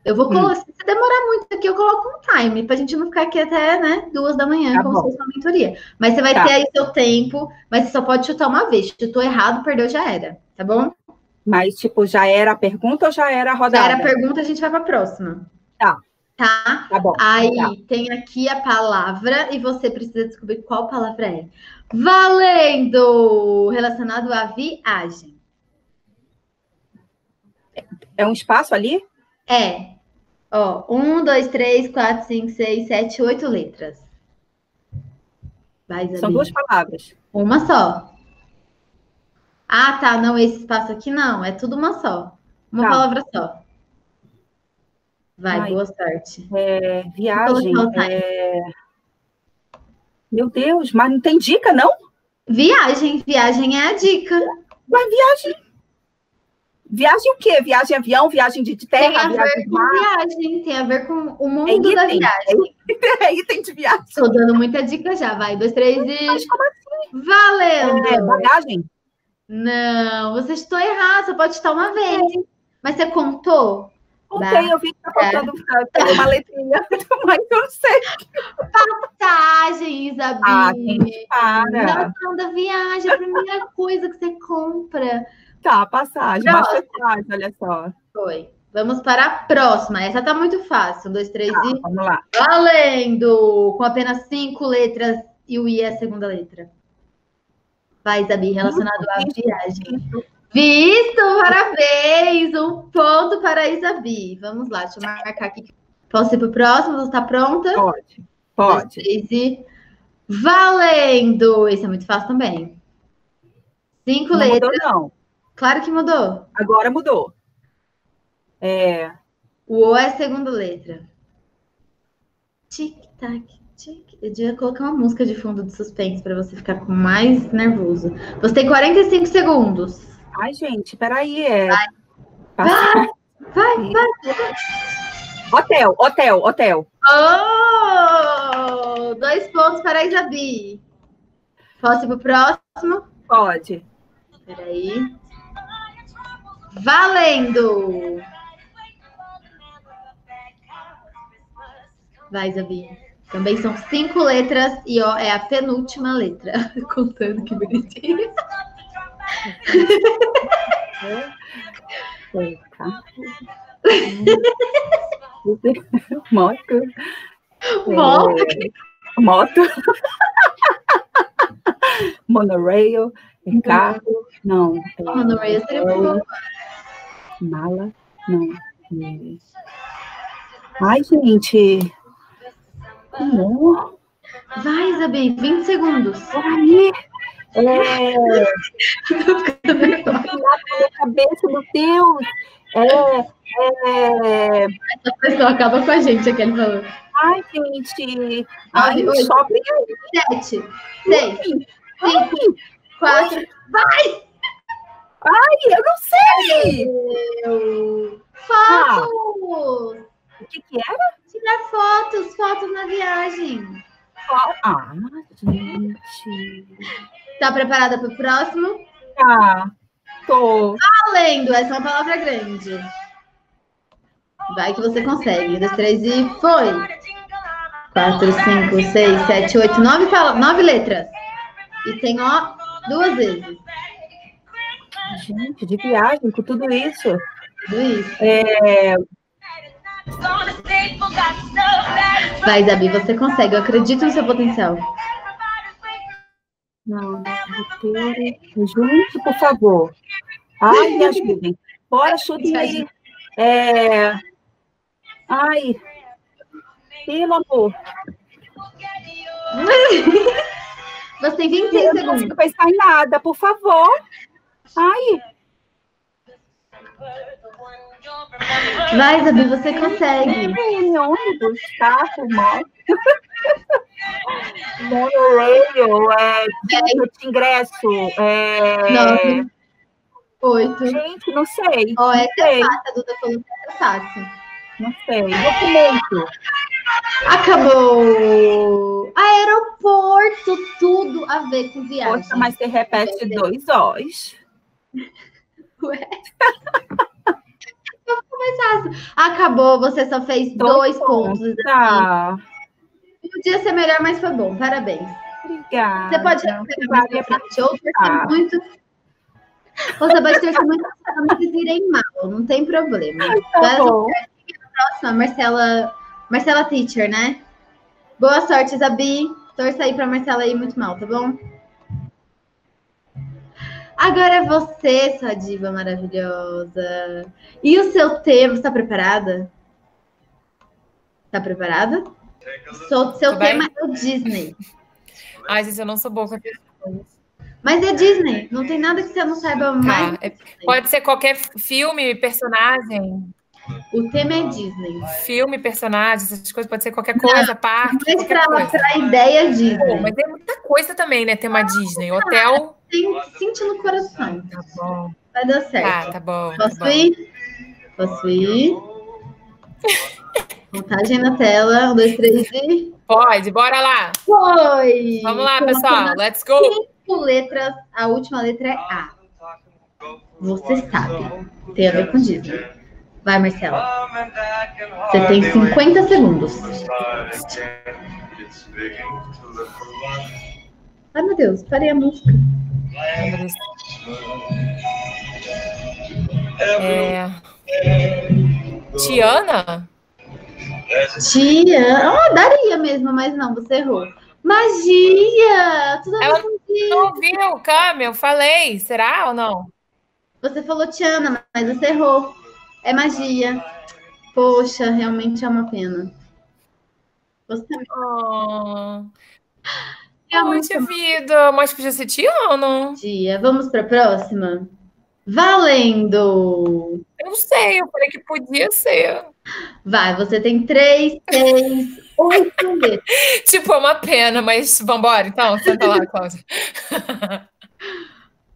Eu vou colocar, hum. se demorar muito aqui, eu coloco um time, pra gente não ficar aqui até, né, duas da manhã, tá como se fosse uma mentoria. Mas você vai tá. ter aí seu tempo, mas você só pode chutar uma vez. Chutou errado, perdeu, já era, tá bom?
Mas, tipo, já era a pergunta ou já era a rodada?
Já era a pergunta, a gente vai pra próxima.
Tá.
Tá?
Tá bom.
Aí
tá.
tem aqui a palavra e você precisa descobrir qual palavra é. Valendo! Relacionado à viagem.
É um espaço ali?
É. Ó, um, dois, três, quatro, cinco, seis, sete, oito letras.
Vai, São duas palavras.
Uma só. Ah, tá. Não, esse espaço aqui não. É tudo uma só. Uma tá. palavra só. Vai, Ai, boa sorte.
É, viagem. É... Meu Deus, mas não tem dica, não?
Viagem. Viagem é a dica.
Mas viagem. Viagem o quê? Viagem avião, viagem de terra,
tem a
viagem
ver com viagem, tem a ver com o mundo é da viagem.
É item de viagem.
Estou dando muita dica já, vai. Dois, três e.
Mas como assim?
Valendo!
É, bagagem?
Não, você estou errado, você pode estar uma vez. Mas você contou?
Contei, eu vi que tá faltando é. uma letrinha, mas eu não sei.
Passagem, Isabel.
Ah, para.
Não, da viagem, a primeira coisa que você compra.
Tá, passagem. Próxima. Fácil, olha só.
Foi. Vamos para a próxima. Essa tá muito fácil. Um, dois, três
tá,
e.
Vamos lá.
Valendo! Com apenas cinco letras e o I é a segunda letra. Vai, Isabi, relacionado à viagem. Visto, parabéns! Um ponto para a Isabi. Vamos lá, deixa eu marcar aqui. Posso ir para o próximo? Você está pronta?
Pode, pode.
Dois, e... Valendo! Esse é muito fácil também. Cinco
não
letras.
Mudou, não.
Claro que mudou.
Agora mudou. É...
O O é a segunda letra. Tic-tac, tic. Eu devia colocar uma música de fundo de suspense para você ficar com mais nervoso. Você tem 45 segundos.
Ai, gente, peraí. É...
Vai. Vai, vai, vai,
Hotel, hotel, hotel.
Oh! Dois pontos para a Isabi. Posso ir para o próximo?
Pode.
Peraí. Valendo! Vai, Zabi. Também são cinco letras e ó, é a penúltima letra. Contando que bonitinho.
Moto.
Moto.
É, moto. Monorail. É carro. Não.
É, seria bom.
Mala? Não. Ai, gente. Amor.
Vai, Isabel, 20 segundos.
Aí. É... Na cabeça, meu Deus! É, é...
Essa pessoa acaba com a gente, aquele falou.
Ai, gente. Ai, o shopping.
Sete, seis, cinco, quatro. Vai!
Ai, eu não sei!
Meu. Fotos!
O que, que era?
Tirar fotos, fotos na viagem.
Ah, gente.
Tá preparada para o próximo?
Tá. Tô.
Valendo, essa é uma palavra grande. Vai que você consegue. Um, dois, três e foi. Quatro, cinco, seis, sete, oito, nove, nove letras. E tem, ó, duas vezes.
Gente, de viagem com tudo isso.
Tudo isso.
É...
Vai, Dabi, você consegue. Eu acredito no seu potencial.
Não, roteiro. Gente, por favor. Ai, me ajudem. Bora, chute. É... Ai. Pelo amor.
Você tem 26 segundos. Não
consigo pensar em nada, por favor. Ai.
Vai, Zabi, você consegue.
ônibus, carro, moto. Monorail, é, ticket, ingresso. É...
Nove. Oito.
Gente, não sei.
Ó, oh,
essa
é fácil, a Duda falou que é fácil.
Não sei. Documento.
Acabou. Aeroporto, tudo a ver com viagem.
Poxa, mas você repete dois O's.
Ué. fácil. Acabou, você só fez dois, dois pontos. pontos
tá.
Podia ser melhor, mas foi bom. Parabéns.
Obrigada.
Você pode recuperar ou torcer muito. Você pode torcer muito para não irem mal, não tem problema.
Tá bom.
Próxima, Marcela, Marcela Teacher, né? Boa sorte, Zabi. Torça aí para Marcela ir muito mal, tá bom? Agora é você, sua diva maravilhosa. E o seu tema, está preparada? Está preparada? So, seu tema é o Disney.
Ai, gente, eu não sou boa com
coisas. Mas é Disney, não tem nada que você não saiba tá, mais.
É, pode ser qualquer filme, personagem.
O tema é Disney.
Filme, personagem, essas coisas, pode ser qualquer coisa, não, parte.
Mas para a ideia Disney. Pô,
mas tem muita coisa também, né? Tema Disney. Hotel
tem, sente no coração.
Tá bom.
Vai dar certo.
Tá, tá bom.
Posso
tá
ir? Posso ir? Montagem na tela. Um, dois, três e.
Pode, bora lá.
Foi!
Vamos lá, pessoal. Let's go.
Cinco letras. A última letra é A. Você sabe. Tem a ver com Disney. Vai, Marcela. Você tem 50 segundos. Ai, meu Deus, parei a música.
É... Tiana?
Tia, oh, daria mesmo, mas não, você errou. Magia!
Tudo Ela não ouviu, Cami, eu falei. Será ou não?
Você falou Tiana, mas você errou. É magia. Poxa, realmente é uma pena.
Você... Oh. Poxa vida, mas podia ser Tiana.
Dia. Vamos para a próxima? Valendo!
Eu não sei, eu falei que podia ser.
Vai, você tem três, seis, oito letras.
tipo, é uma pena, mas vambora, então. Senta lá, Cláudia.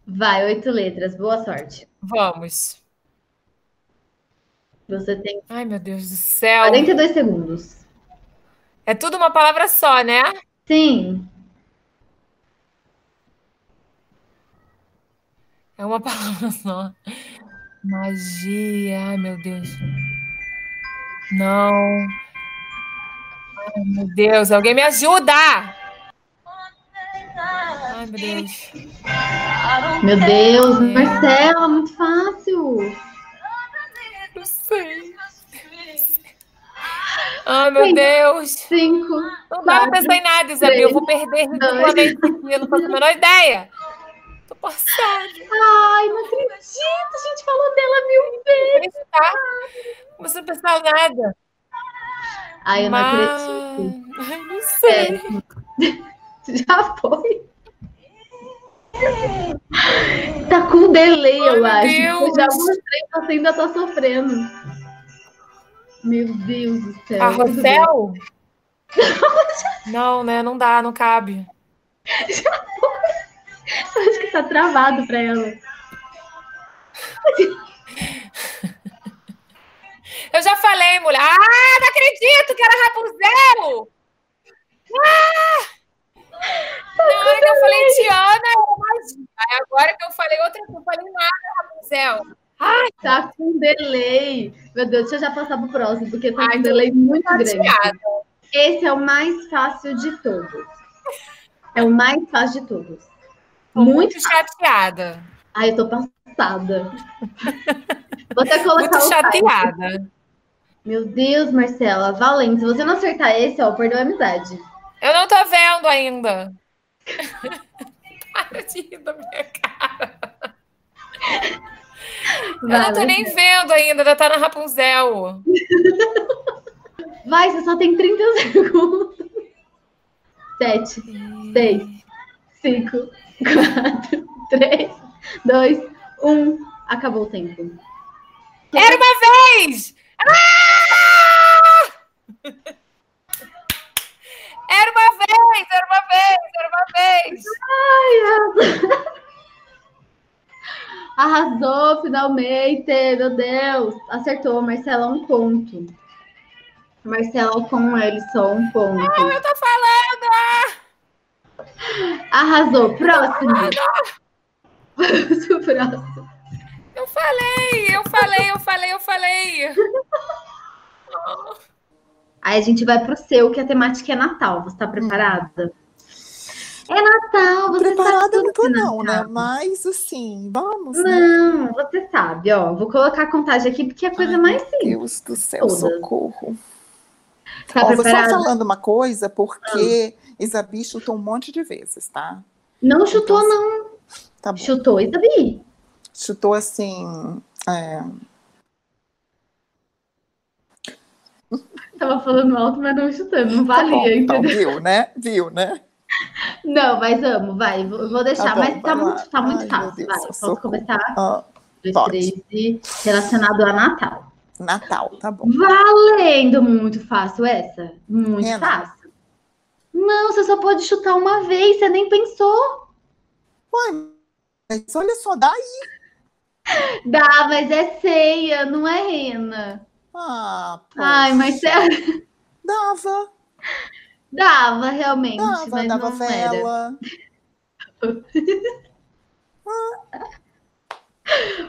Vai, oito letras. Boa sorte.
Vamos.
Você tem.
Ai, meu Deus do céu.
42 segundos.
É tudo uma palavra só, né?
Sim.
É uma palavra só. Magia. Ai, meu Deus. Não. Ai, meu Deus. Alguém me ajuda! Ai, meu Deus.
Meu Deus, Marcela, muito fácil.
Ai, meu Deus.
Cinco.
Não dá pra pensar em nada, Isabel. Eu vou perder ridiculamente aqui. Eu não faço a menor ideia. Tô passada.
Ai, não acredito. A gente falou dela mil vezes.
Não pensar nada.
Ai, eu Mas... não acredito.
Ai, não sei.
É. Já foi. Tá com delay, eu
Ai,
acho. Eu já
Deus.
mostrei, você ainda tá sofrendo. Meu Deus do céu.
A. Rossel? Não, né? Não dá, não cabe.
Acho que tá travado pra ela.
Eu já falei, mulher. Ah, não acredito que era Rapunzel! Ah! Na hora que eu falei Tiana. Aí agora que eu falei outra coisa, eu falei nada, Rapunzel.
Tá com delay. Meu Deus, deixa eu já passar pro próximo, porque tá
Ai,
com um delay muito grande.
Chateada.
Esse é o mais fácil de todos. É o mais fácil de todos.
Tô
Muito.
muito chateada.
Ai, eu tô passada. Vou até colocar
Muito
o site.
chateada.
Meu Deus, Marcela, valente. Se você não acertar esse, ó, perdeu a amizade.
Eu não tô vendo ainda. Para de rir da minha cara. Eu não tô nem vendo ainda, ainda tá na Rapunzel.
Vai, você só tem 30 segundos. 7, 6, 5, 4, 3, 2, 1. Acabou o tempo.
Era uma vez! Ah! Era uma vez, era uma vez, era uma vez.
Arrasou finalmente, meu Deus. Acertou, Marcela, um ponto. Marcela com ele só um ponto.
Eu tô falando!
Arrasou. Próximo. Vamos pro próximo.
Eu falei, eu falei, eu falei, eu falei.
Aí a gente vai pro seu, que a temática é Natal. Você tá preparada? É Natal, você
Preparada
sabe
eu não tô,
tudo de
não, né? Mas assim, vamos, né?
Não, você sabe, ó. Vou colocar a contagem aqui porque é a coisa
Ai,
mais
Meu
simples.
Deus do céu,
Todas.
socorro.
Tá
Ó, vou só falando uma coisa, porque Isabi chutou um monte de vezes, tá?
Não chutou,
Então,
não.
Tá bom.
Chutou, Isabi.
Chutou assim. é,
Tava falando alto, mas não chutando. Não
tá bom,
valia,
então,
entendeu?
viu, né? Viu, né?
Não, mas amo, vai. Vou deixar,
Tá bom,
mas tá
lá.
muito, tá muito
Ai,
fácil.
Deus,
vai, posso
socorro.
começar?
Ah,
Dois,
Pode.
três e relacionado a Natal.
Natal, tá bom.
Valendo muito fácil essa. Muito
Renan.
fácil. Não, você só pode chutar uma vez, você nem pensou.
Ué, mas olha só, daí.
Dá, mas é ceia, não é rena.
Ah,
Ai,
poxa,
Marcelo,
Dava,
dava realmente,
dava,
mas
dava
não
vela.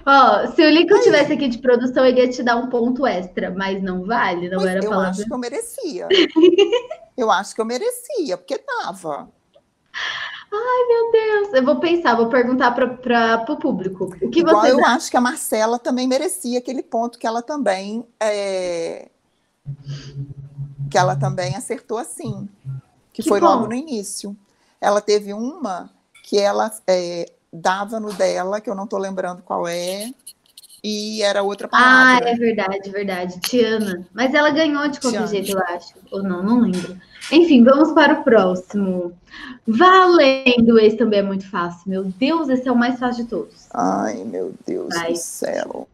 Ó, se o Lico tivesse aqui de produção, ele ia te dar um ponto extra, mas não vale, não
Mas
era
eu
palavra.
acho que eu merecia. Eu acho que eu merecia, porque dava.
Meu Deus, eu vou pensar, vou perguntar para o público. O que
Igual
você
eu acho que a Marcela também merecia aquele ponto que ela também é, que ela também acertou assim, que,
Que
foi logo
ponto?
no início. Ela teve uma que ela é, dava no dela, que eu não estou lembrando qual é, e era outra
Ah,
palavra.
é verdade, verdade. Tiana. Mas ela ganhou de qualquer
Tiana.
jeito, eu acho. Ou não, não lembro. Enfim, vamos para o próximo. Valendo, esse também é muito fácil. Meu Deus, esse é o mais fácil de todos.
Ai, meu Deus
Vai.
do céu.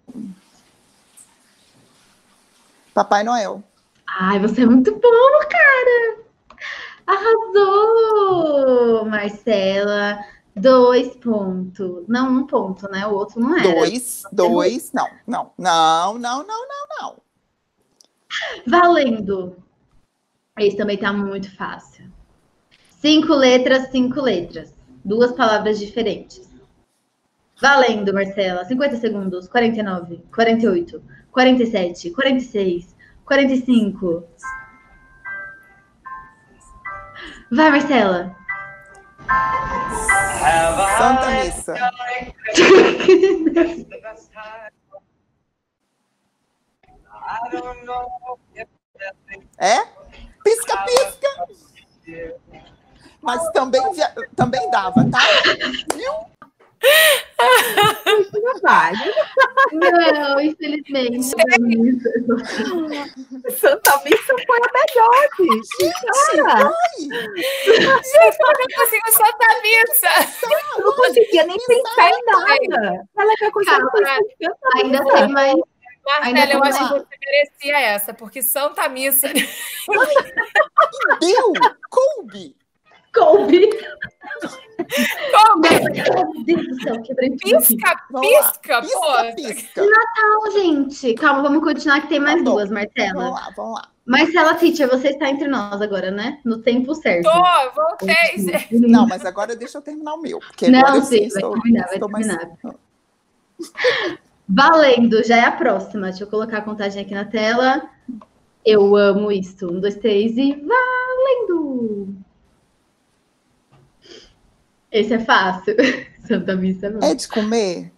Papai Noel.
Ai, você é muito bom, cara! Arrasou! Marcela, dois pontos. Não, um ponto, né? O outro não era.
Dois, dois, não, não, não, não, não, não, não.
Valendo. Esse também tá muito fácil. Cinco letras, cinco letras. Duas palavras diferentes. Valendo, Marcela. 50 segundos. 49, 48, 47, 46, 45. Vai, Marcela.
Santa Missa. É? Pisca, pisca. Mas também, também dava, tá?
Não vale.
Não, infelizmente.
Santa Missa foi a melhor, gente. Cara,
Gente, eu não consigo soltar missa.
Eu não conseguia nem pensar em nada. Ela quer coisa
Ainda tem mais.
Marcela, eu acho que você merecia essa, porque Santa Missa.
Deu! Coube!
Coube!
Coube!
Meu Deus do céu, quebrei tudo.
Pisca, pisca, pô.
Pisca.
Natal, gente. Calma, vamos continuar que tem mais
Tá
duas, Marcela.
Vamos lá, vamos lá.
Marcela Teacher, você está entre nós agora, né? No tempo certo.
Tô, voltei, gente.
Não, mas agora deixa eu terminar o meu. Porque
Não,
agora eu
sim,
sei,
vai
estou,
terminar, vai
estou mais...
terminar. Valendo, já é a próxima. Deixa eu colocar a contagem aqui na tela. Eu amo isso. Um, dois, três e valendo! Esse é fácil. Santa Missa não.
É de comer?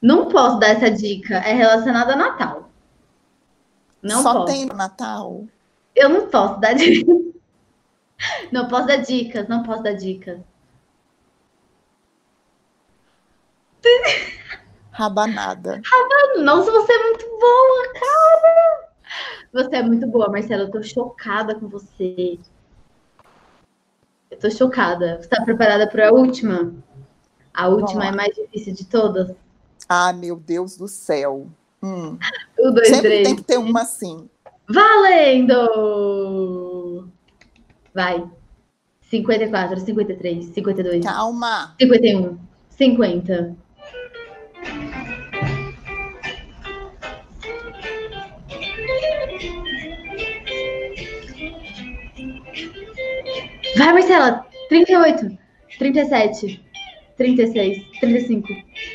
Não posso dar essa dica. É relacionada a Natal. Não
Só
posso.
tem no Natal?
Eu não posso dar dicas. Não posso dar dicas, não posso dar dicas.
Rabanada.
Nossa, você é muito boa, cara! Você é muito boa, Marcela. Eu tô chocada com você. Eu tô chocada. Você tá preparada para a última? A última é mais difícil de todas.
Ah, meu Deus do céu. Hum.
Um, dois,
Sempre
três.
tem que ter uma assim.
Valendo! Vai. 54, 53, 52,
Calma.
51, 50. Vai, Marcela! 38, 37, 36, 35,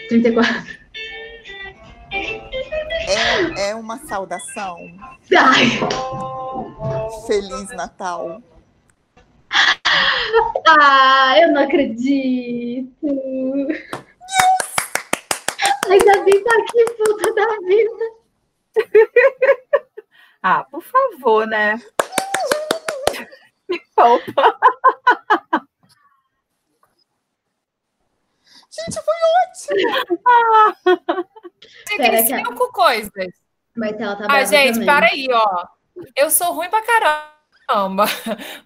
34.
É, é uma saudação.
Ai,
Feliz Natal.
ah, eu não acredito! Ainda bem tá aqui, puta da vida.
Ah, por favor, né? Me poupa.
Gente, foi ótimo.
Pera,
Tem
que a-
cinco coisas.
Marcela tá
Ah, gente,
também.
para aí, ó. Eu sou ruim pra caramba.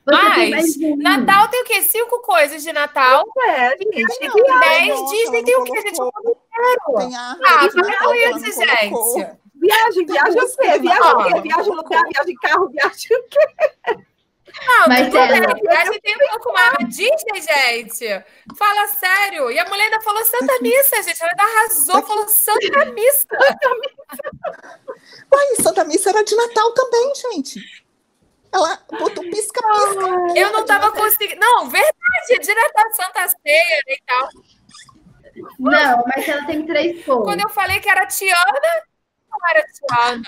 Mas. Natal tem o quê? Cinco coisas de Natal.
É, gente.
E
Não,
tem
não,
dez.
nossa,
Disney
ela
tem
não
o quê, gente?
Tem a
Ah, para com
ela
isso,
não
gente.
Viagem, viagem o quê? Viagem o quê? Viagem no carro, viagem de carro, viagem o quê?
Não,
Mas
tudo
ela-
bem. A gente tem um pouco mais. Mas Disney, gente. Fala sério. E a mulher ainda falou Santa Missa, gente. Ela ainda arrasou, falou Santa Missa.
Uai, Santa Missa era de Natal também, gente. Ela botou pisca-pisca.
Eu não tava conseguindo. Não, verdade. De Natal, Santa Ceia e tal.
Não, Marcela tem três pontos.
Quando eu falei que era Tiana.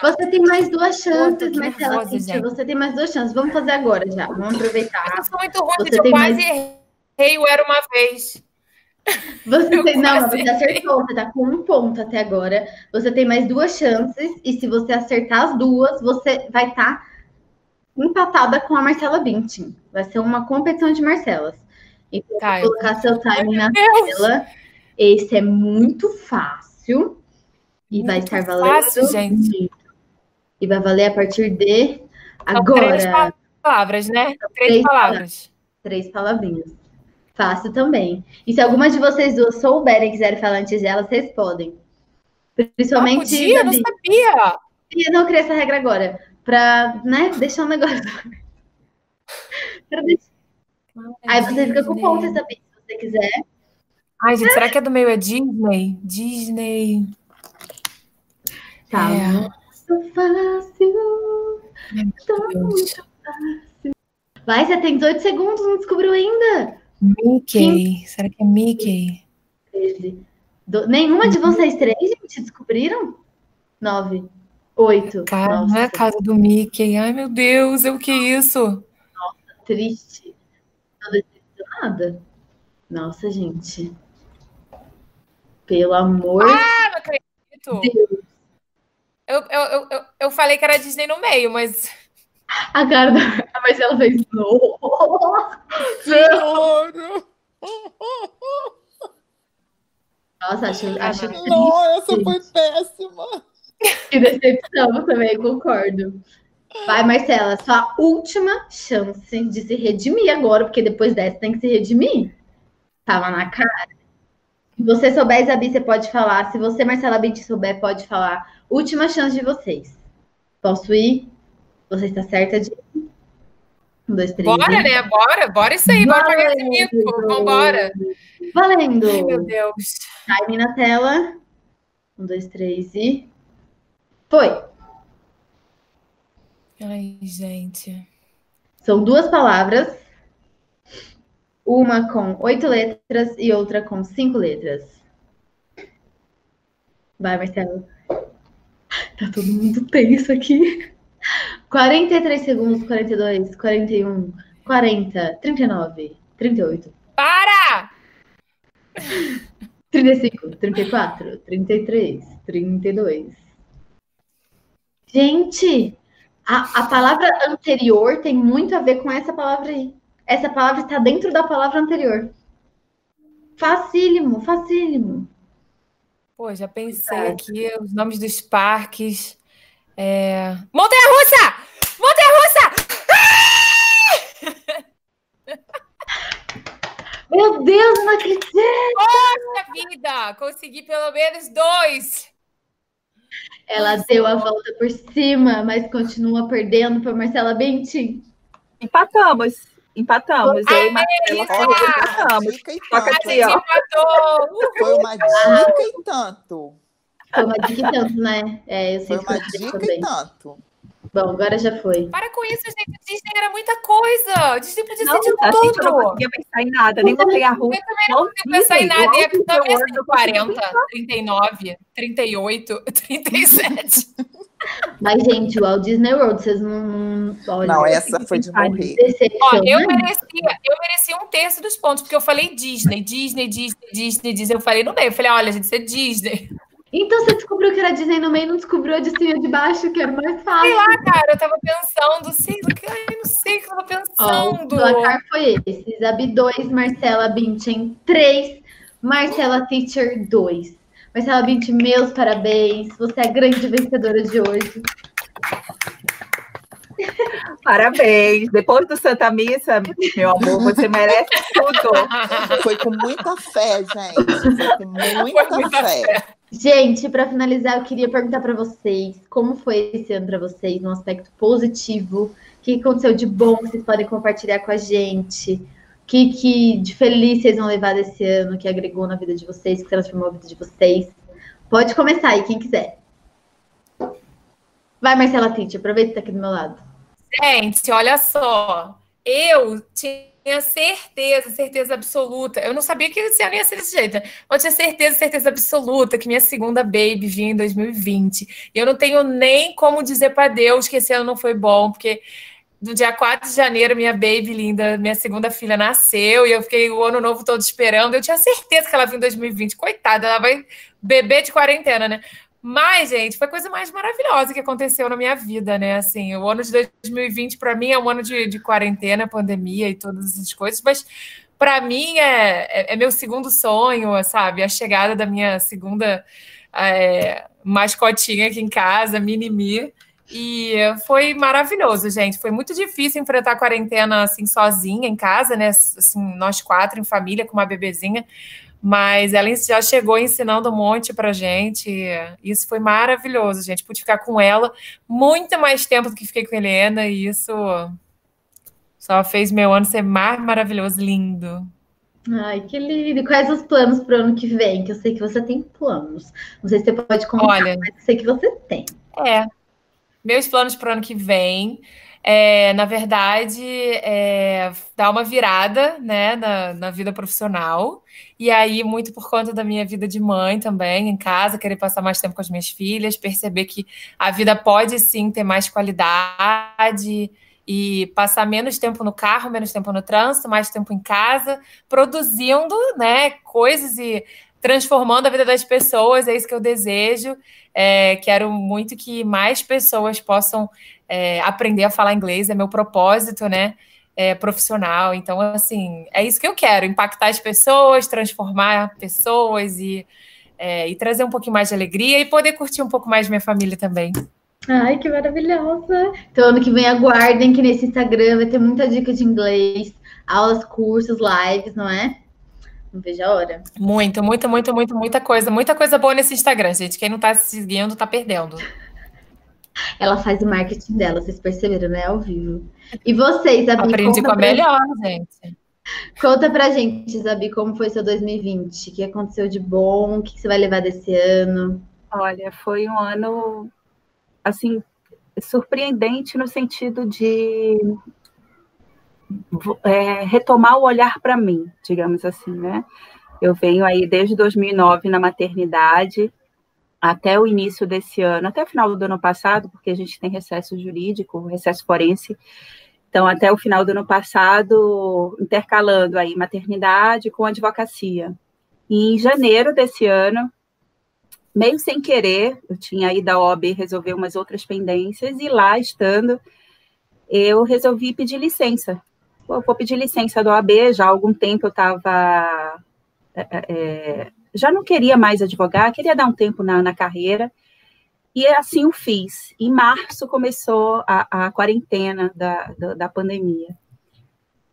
Você tem mais duas chances, Marcela.
nervosa,
Cíntia.
gente.
Você tem mais duas chances. Vamos fazer agora já. Vamos aproveitar.
Eu sou muito ruim. Eu quase
mais-
errei o Era Uma Vez.
Você
Eu
tem, não, você acertou. Você tá com um ponto até agora. Você tem mais duas chances. E se você acertar as duas, você vai estar empatada com a Marcela Vintin. Vai ser uma competição de Marcelas. Então,
Tá,
colocar seu timing na
Deus.
tela. Esse é muito fácil. E vai estar valendo.
fácil, gente.
E vai valer a partir de
São três
agora.
palavras, né? Três
três
palavras.
Três palavrinhas. Fácil também. E se alguma de vocês duas souberem e quiserem falar antes dela, vocês podem.
Ah,
Principalmente.
podia? Eu não sabia.
Eu não criei essa regra agora. Pra, né, deixar o negócio. Pra deixar- Aí você fica com ponto, sabe? Se você quiser.
Ai, gente, será que é do meio é Disney? Disney.
Tá.
É.
Muito fácil. Tá
Deus.
Vai, você tem 18 segundos, não descobriu ainda.
Mickey. Será que é Mickey?
13. Do- Nenhuma de vocês três, gente, descobriram? 9. 8.
Cara, não é a casa do Mickey. Ai, meu Deus, é o que é isso?
triste. Tô decepcionada. Nossa, gente. Pelo amor
Ah, não acredito.
de Deus.
Eu, eu, eu, eu, falei que era Disney no meio, mas.
A cara da a Marcela fez. Nossa,
Senhora!
Nossa, acho, acho triste.
Não, essa foi péssima.
Que decepção também, concordo. Vai, Marcela, sua última chance de se redimir agora, porque depois dessa tem que se redimir. Tava na cara. Se você souber, Isabi, você pode falar. Se você, Marcela Binti, souber, pode falar. Última chance de vocês. Posso ir? Você está certa de.
Um, dois, três. Bora, e... né? Bora, bora isso aí. Bora pagar esse mico. Vambora.
Valendo.
Ai, meu Deus.
Time na tela. Um, dois, três e. Foi.
Ai, gente.
São duas palavras. Uma com oito letras e outra com cinco letras. Vai, Marcelo. Tá todo mundo tenso aqui. 43 segundos, 42, 41, 40, 39, 38.
Para!
35, 34, 33, 32. Gente, a, a palavra anterior tem muito a ver com essa palavra aí. Essa palavra está dentro da palavra anterior. Facílimo, facílimo.
Pô, já pensei é. aqui os nomes dos parques. É... Montanha Russa! Montanha
Russa! Meu Deus, não acredito!
Poxa vida! Consegui pelo menos dois!
Ela deu a volta por cima, mas continua perdendo para Marcela Bentin.
Empatamos. Empatamos. Eu e Marcela empatamos.
Toca aqui, ó. Foi uma dica e tanto.
Foi uma dica e tanto, né?
É, eu sei foi uma dica também. e tanto.
Bom, agora já foi.
Para com isso, gente. Disney era muita coisa. Disney podia ser de tudo. Gente,
eu não conseguia pensar em nada, nem botei a rua.
Eu também não conseguia pensar em nada. E aqui também assim, 40, 39, 38, 37.
Mas, gente, o Walt Disney World, vocês não.
Olha, não, essa foi de morrer.
Ó, eu merecia, eu merecia um terço dos pontos, porque eu falei Disney, Disney, Disney, Disney, Disney. Eu falei no meio. Eu falei, olha, gente, isso é Disney.
Então você descobriu que era Disney no meio, não descobriu a de cima de baixo, que era mais fácil.
Sei lá, cara, eu tava pensando, sei, ai, não sei o que eu tava pensando.
Ó, o placar foi esse: Zabi 2, Marcela Binchen 3, Marcela Teacher 2. Marcela Binchen, meus parabéns, você é a grande vencedora de hoje.
Parabéns. Depois do Santa Missa, meu amor, você merece tudo.
Foi com muita fé, gente. Foi com muita, muita fé. fé.
Gente, para finalizar, eu queria perguntar para vocês como foi esse ano para vocês, no aspecto positivo. O que aconteceu de bom que vocês podem compartilhar com a gente? Que, que de feliz vocês vão levar desse ano, que agregou na vida de vocês, que transformou a vida de vocês? Pode começar aí, quem quiser. Vai, Marcela Tite, aproveita que tá aqui do meu lado.
Gente, olha só. Eu tinha certeza, certeza absoluta. Eu não sabia que esse ano ia ser desse jeito, eu tinha certeza, certeza absoluta que minha segunda baby vinha em 2020. E eu não tenho nem como dizer para Deus que esse ano não foi bom, porque no dia 4 de janeiro, minha baby linda, minha segunda filha nasceu, e eu fiquei o ano novo todo esperando. Eu tinha certeza que ela vinha em 2020. Coitada, ela vai beber de quarentena, né? Mas, gente, foi a coisa mais maravilhosa que aconteceu na minha vida, né? Assim, o ano de 2020, para mim, é um ano de, de quarentena, pandemia e todas essas coisas, mas para mim é, é, é, meu segundo sonho, sabe? A chegada da minha segunda é, mascotinha aqui em casa, Minimi. E foi maravilhoso, gente. Foi muito difícil enfrentar a quarentena assim sozinha em casa, né? Assim, nós quatro em família com uma bebezinha. Mas ela já chegou ensinando um monte para gente. Isso foi maravilhoso, gente. Pude ficar com ela muito mais tempo do que fiquei com a Helena, e isso só fez meu ano ser mais maravilhoso, lindo.
Ai, que lindo. E quais os planos para o ano que vem? Que eu sei que você tem planos. Não sei se você pode contar, Olha, mas eu sei que você tem.
É. Meus planos para o ano que vem é, na verdade, é, dar uma virada né, na, na, vida profissional. E aí, muito por conta da minha vida de mãe também, em casa, querer passar mais tempo com as minhas filhas, perceber que a vida pode sim ter mais qualidade e passar menos tempo no carro, menos tempo no trânsito, mais tempo em casa, produzindo né, coisas e transformando a vida das pessoas, é isso que eu desejo. É, quero muito que mais pessoas possam é, aprender a falar inglês, é meu propósito, né? É, profissional. Então, assim, é isso que eu quero: impactar as pessoas, transformar pessoas e, é, e trazer um pouquinho mais de alegria e poder curtir um pouco mais minha família também.
Ai, que maravilhosa! Então, ano que vem, aguardem que nesse Instagram vai ter muita dica de inglês, aulas, cursos, lives, não é? Não vejo a hora.
Muita, muita, muita, muita, muita coisa. Muita coisa boa nesse Instagram, gente. Quem não tá se seguindo, tá perdendo.
Ela faz o marketing dela, vocês perceberam, né? Ao vivo. E vocês, Abi?
Aprendi com a melhor, gente.
Conta pra gente, Zabi, como foi seu 2020? O que aconteceu de bom? O que você vai levar desse ano?
Olha, foi um ano, assim, surpreendente no sentido de é, retomar o olhar para mim, digamos assim, né? Eu venho aí desde 2009 na maternidade, até o início desse ano, até o final do ano passado, porque a gente tem recesso jurídico, recesso forense, então, até o final do ano passado, intercalando aí maternidade com advocacia. E em janeiro desse ano, meio sem querer, eu tinha ido à OAB resolver umas outras pendências, e lá estando, eu resolvi pedir licença. Pô, vou pedir licença do OAB, já há algum tempo eu estava. É, é, já não queria mais advogar, queria dar um tempo na, na carreira, e assim o fiz. Em março começou a, a quarentena da, da, da, pandemia.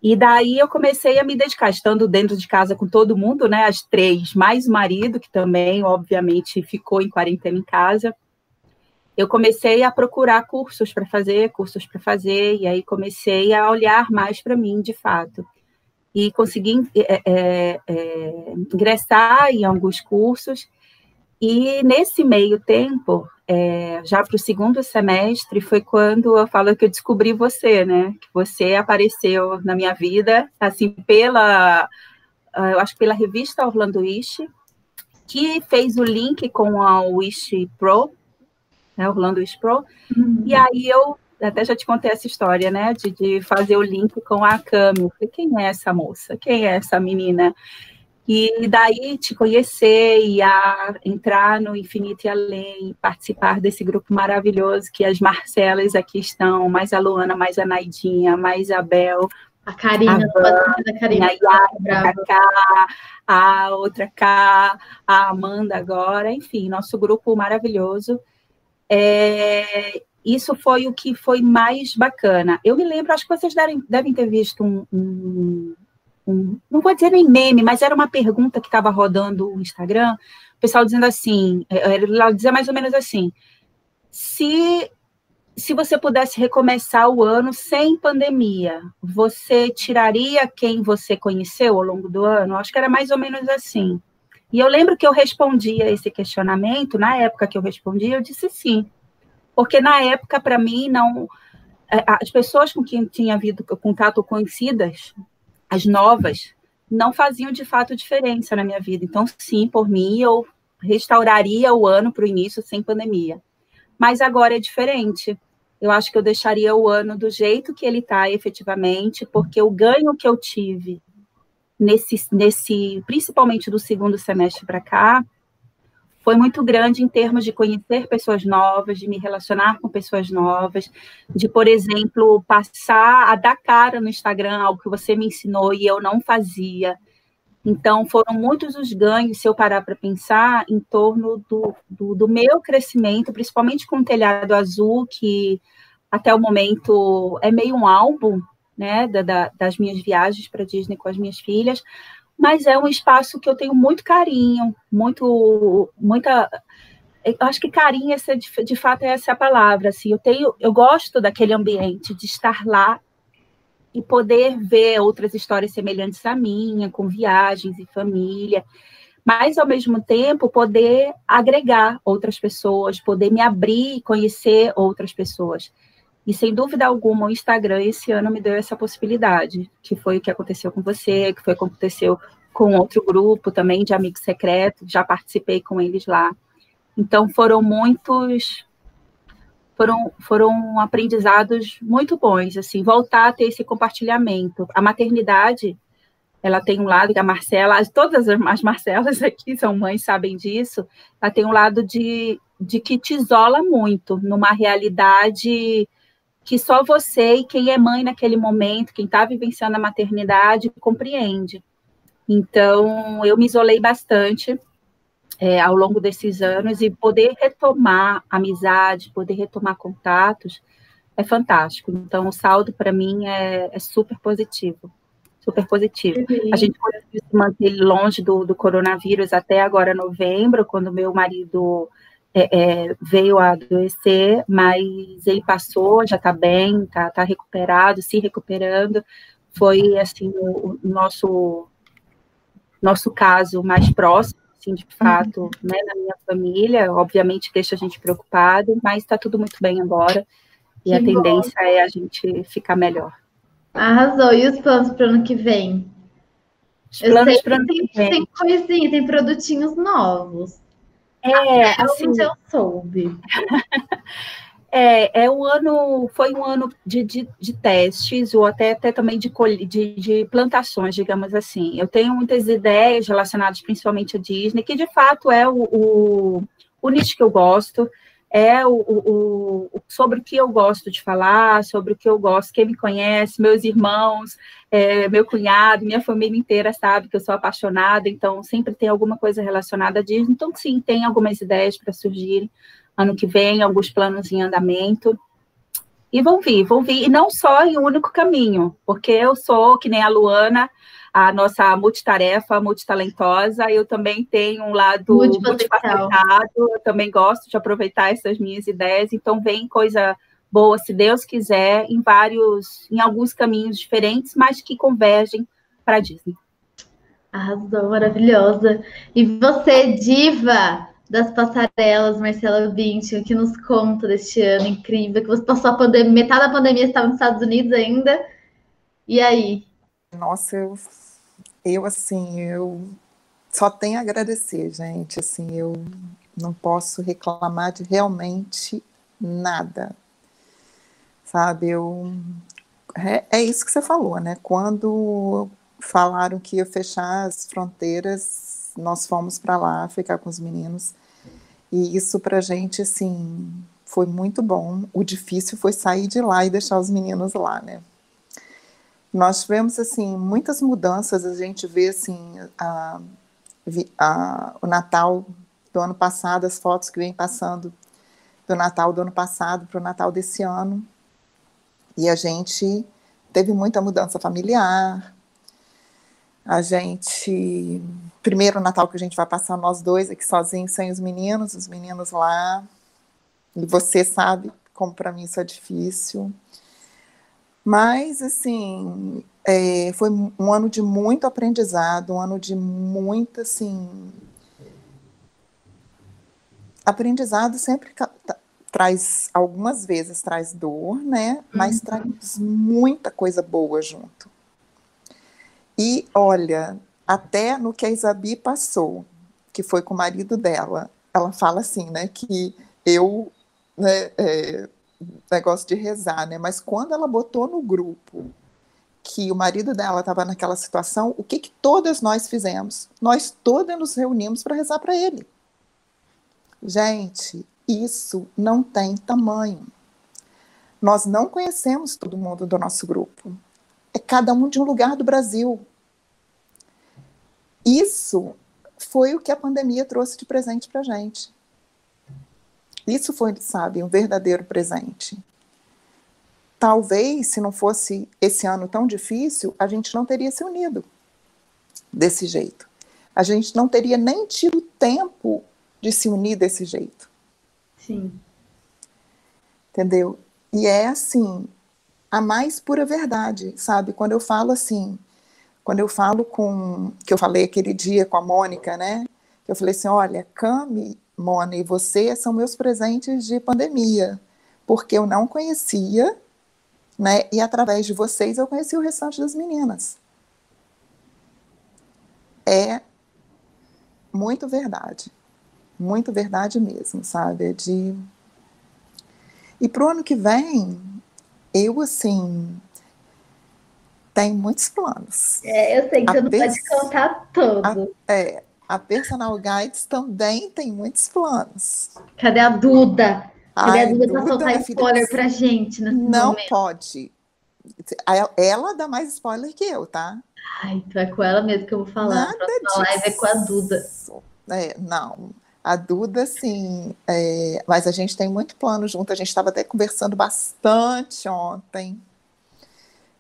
E daí eu comecei a me dedicar, estando dentro de casa com todo mundo, né? As três, mais o marido, que também, obviamente, ficou em quarentena em casa. Eu comecei a procurar cursos para fazer, cursos para fazer, e aí comecei a olhar mais para mim, de fato. E consegui é, é, é, ingressar em alguns cursos, e nesse meio tempo, é, já para o segundo semestre, foi quando eu falo que eu descobri você, né? Que você apareceu na minha vida, assim, pela, ah, eu acho pela revista Orlando Wish, que fez o link com a Wish Pro, né, Orlando Pro, uhum. e aí eu até já te contei essa história, né, de, de fazer o link com a Cami. Eu falei, quem é essa moça? Quem é essa menina? E daí te conhecer e a entrar no Infinito e Além, participar desse grupo maravilhoso que as Marcelas aqui estão, mais a Luana, mais a Naidinha, mais a Bel,
a Karina, a, Van, a Karina,
a, a K, a outra K, a Amanda agora, enfim, nosso grupo maravilhoso. É, isso foi o que foi mais bacana. Eu me lembro, acho que vocês devem, devem ter visto um, um um, não vou dizer nem meme, mas era uma pergunta que estava rodando o Instagram, o pessoal dizendo assim, é, ela dizia mais ou menos assim, se se você pudesse recomeçar o ano sem pandemia, você tiraria quem você conheceu ao longo do ano? Acho que era mais ou menos assim. E eu lembro que eu respondi a esse questionamento, na época que eu respondi, eu disse sim. Porque na época, para mim, não. É, as pessoas com quem tinha havido contato conhecidas as novas, não faziam de fato diferença na minha vida. Então, sim, por mim, eu restauraria o ano para o início sem pandemia. Mas agora é diferente. Eu acho que eu deixaria o ano do jeito que ele está efetivamente, porque o ganho que eu tive nesse, nesse principalmente do segundo semestre para cá, foi muito grande em termos de conhecer pessoas novas, de me relacionar com pessoas novas, de, por exemplo, passar a dar cara no Instagram, algo que você me ensinou e eu não fazia. Então, foram muitos os ganhos, se eu parar para pensar, em torno do, do, do, meu crescimento, principalmente com o Telhado Azul, que até o momento é meio um álbum né, da, da, das minhas viagens para Disney com as minhas filhas, mas é um espaço que eu tenho muito carinho, muito, muita, eu acho que carinho essa, de, de fato é essa a palavra, assim, eu tenho, eu gosto daquele ambiente de estar lá e poder ver outras histórias semelhantes à minha, com viagens e família, mas ao mesmo tempo poder agregar outras pessoas, poder me abrir e conhecer outras pessoas. E sem dúvida alguma, o Instagram esse ano me deu essa possibilidade, que foi o que aconteceu com você, que foi o que aconteceu com outro grupo também de amigos secretos, já participei com eles lá. Então foram muitos foram, foram aprendizados muito bons, assim, voltar a ter esse compartilhamento. A maternidade, ela tem um lado que a Marcela, todas as Marcelas aqui são mães, sabem disso, ela tem um lado de, de que te isola muito numa realidade que só você e quem é mãe naquele momento, quem está vivenciando a maternidade, compreende. Então, eu me isolei bastante. é, ao longo desses anos e poder retomar amizade, poder retomar contatos é fantástico. Então, o saldo para mim é, é, super positivo. Super positivo. Uhum. A gente conseguiu se manter longe do, do, coronavírus até agora, novembro, quando meu marido é, é veio a adoecer, mas ele passou, já está bem, está tá recuperado, se recuperando. Foi, assim, o, o nosso, nosso caso mais próximo assim, de fato, uhum. né, na minha família, obviamente deixa a gente preocupado, mas está tudo muito bem agora, e que a tendência bom. é a gente ficar melhor.
Arrasou. E os planos para o ano que vem?
Os Eu planos para o ano que vem.
Tem coisinha, tem produtinhos novos.
É, assim,
eu soube.
É, é um ano, foi um ano de, de, de testes, ou até, até também de, de, de, plantações, digamos assim. Eu tenho muitas ideias relacionadas principalmente à Disney, que de fato é o, o, o nicho que eu gosto, é o, o, o, sobre o que eu gosto de falar, sobre o que eu gosto, quem me conhece, meus irmãos, é, meu cunhado, minha família inteira sabe que eu sou apaixonada, então sempre tem alguma coisa relacionada a Disney. Então, sim, tem algumas ideias para surgirem ano que vem, alguns planos em andamento. E vão vir, vão vir, e não só em um único caminho, porque eu sou, que nem a Luana, a nossa multitarefa, multitalentosa, eu também tenho um lado multifacetado, eu também gosto de aproveitar essas minhas ideias, então vem coisa boa, se Deus quiser, em vários, em alguns caminhos diferentes, mas que convergem para a Disney.
Arrasou, maravilhosa. E você, diva, das passarelas, Marcela Vinci, que nos conta deste ano incrível, que você passou a pandemia, metade da pandemia estava nos Estados Unidos ainda. E aí?
Nossa, eu, eu assim, eu só tenho a agradecer, gente. Assim, eu não posso reclamar de realmente nada. Sabe, eu é, é isso que você falou, né? Quando falaram que ia fechar as fronteiras, nós fomos para lá ficar com os meninos. E isso para a gente, assim, foi muito bom. O difícil foi sair de lá e deixar os meninos lá, né? Nós tivemos, assim, muitas mudanças. A gente vê, assim, a, a, o Natal do ano passado, as fotos que vem passando do Natal do ano passado para o Natal desse ano. E a gente teve muita mudança familiar, a gente. Primeiro Natal que a gente vai passar nós dois aqui sozinhos, sem os meninos, os meninos lá. E você sabe como para mim isso é difícil. Mas, assim, é, foi um ano de muito aprendizado, um ano de muito, assim. Aprendizado sempre traz, algumas vezes traz dor, né? Mas uhum. traz muita coisa boa junto. E olha, até no que a Isabi passou, que foi com o marido dela, ela fala assim, né, que eu, né, é, negócio de rezar, né, mas quando ela botou no grupo que o marido dela estava naquela situação, o que, que todas nós fizemos? Nós todas nos reunimos para rezar para ele. Gente, isso não tem tamanho. Nós não conhecemos todo mundo do nosso grupo. É cada um de um lugar do Brasil. Isso foi o que a pandemia trouxe de presente para gente. Isso foi, sabe, um verdadeiro presente. Talvez, se não fosse esse ano tão difícil, a gente não teria se unido desse jeito. A gente não teria nem tido tempo de se unir desse jeito.
Sim.
Entendeu? E é assim, a mais pura verdade, sabe? Quando eu falo assim, quando eu falo com, que eu falei aquele dia com a Mônica, né? Eu falei assim, olha, Cami, Mônica e você são meus presentes de pandemia, porque eu não conhecia, né? E através de vocês eu conheci o restante das meninas. É muito verdade, muito verdade mesmo, sabe? É de e para o ano que vem, eu assim tem muitos planos.
É, eu sei que a você não pode contar tudo.
A, é, a Personal Guides também tem muitos planos.
Cadê a Duda? Cadê Ai, a Duda para soltar spoiler para gente nesse
Não
momento?
pode. Ela dá mais spoiler que eu, tá?
Ai, então é com ela mesmo que eu vou falar.
Nada a
live é com a Duda.
É, não. A Duda, sim, é, mas a gente tem muito plano junto. A gente estava até conversando bastante ontem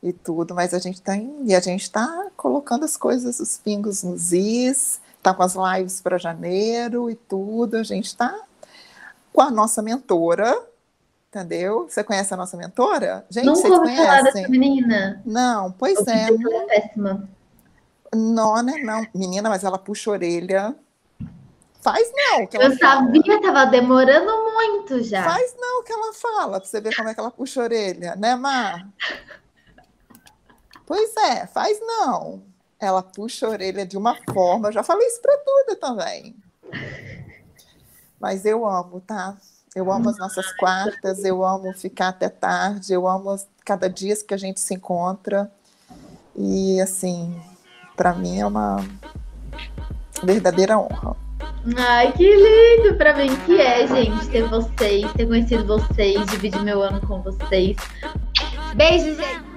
e tudo, mas a gente tem e a gente está colocando as coisas, os pingos nos is, está com as lives para janeiro e tudo. A gente está com a nossa mentora, entendeu? Você conhece a nossa mentora?
Gente, Nunca vocês conhecem? Falar dessa menina.
Não, pois
Eu
é.
é péssima.
Não, né? Não, menina, mas ela puxa a orelha. Faz não.
Que Eu sabia, tava demorando muito já.
Faz não que ela fala, pra você ver como é que ela puxa a orelha, né, Mar? pois é, faz não. Ela puxa a orelha de uma forma, eu já falei isso pra tudo também. Mas eu amo, tá? Eu amo as nossas quartas, eu amo ficar até tarde, eu amo cada dia que a gente se encontra. E assim, para mim é uma verdadeira honra.
Ai, que lindo para mim que é, gente, ter vocês, ter conhecido vocês, dividir meu ano com vocês. Beijo, gente!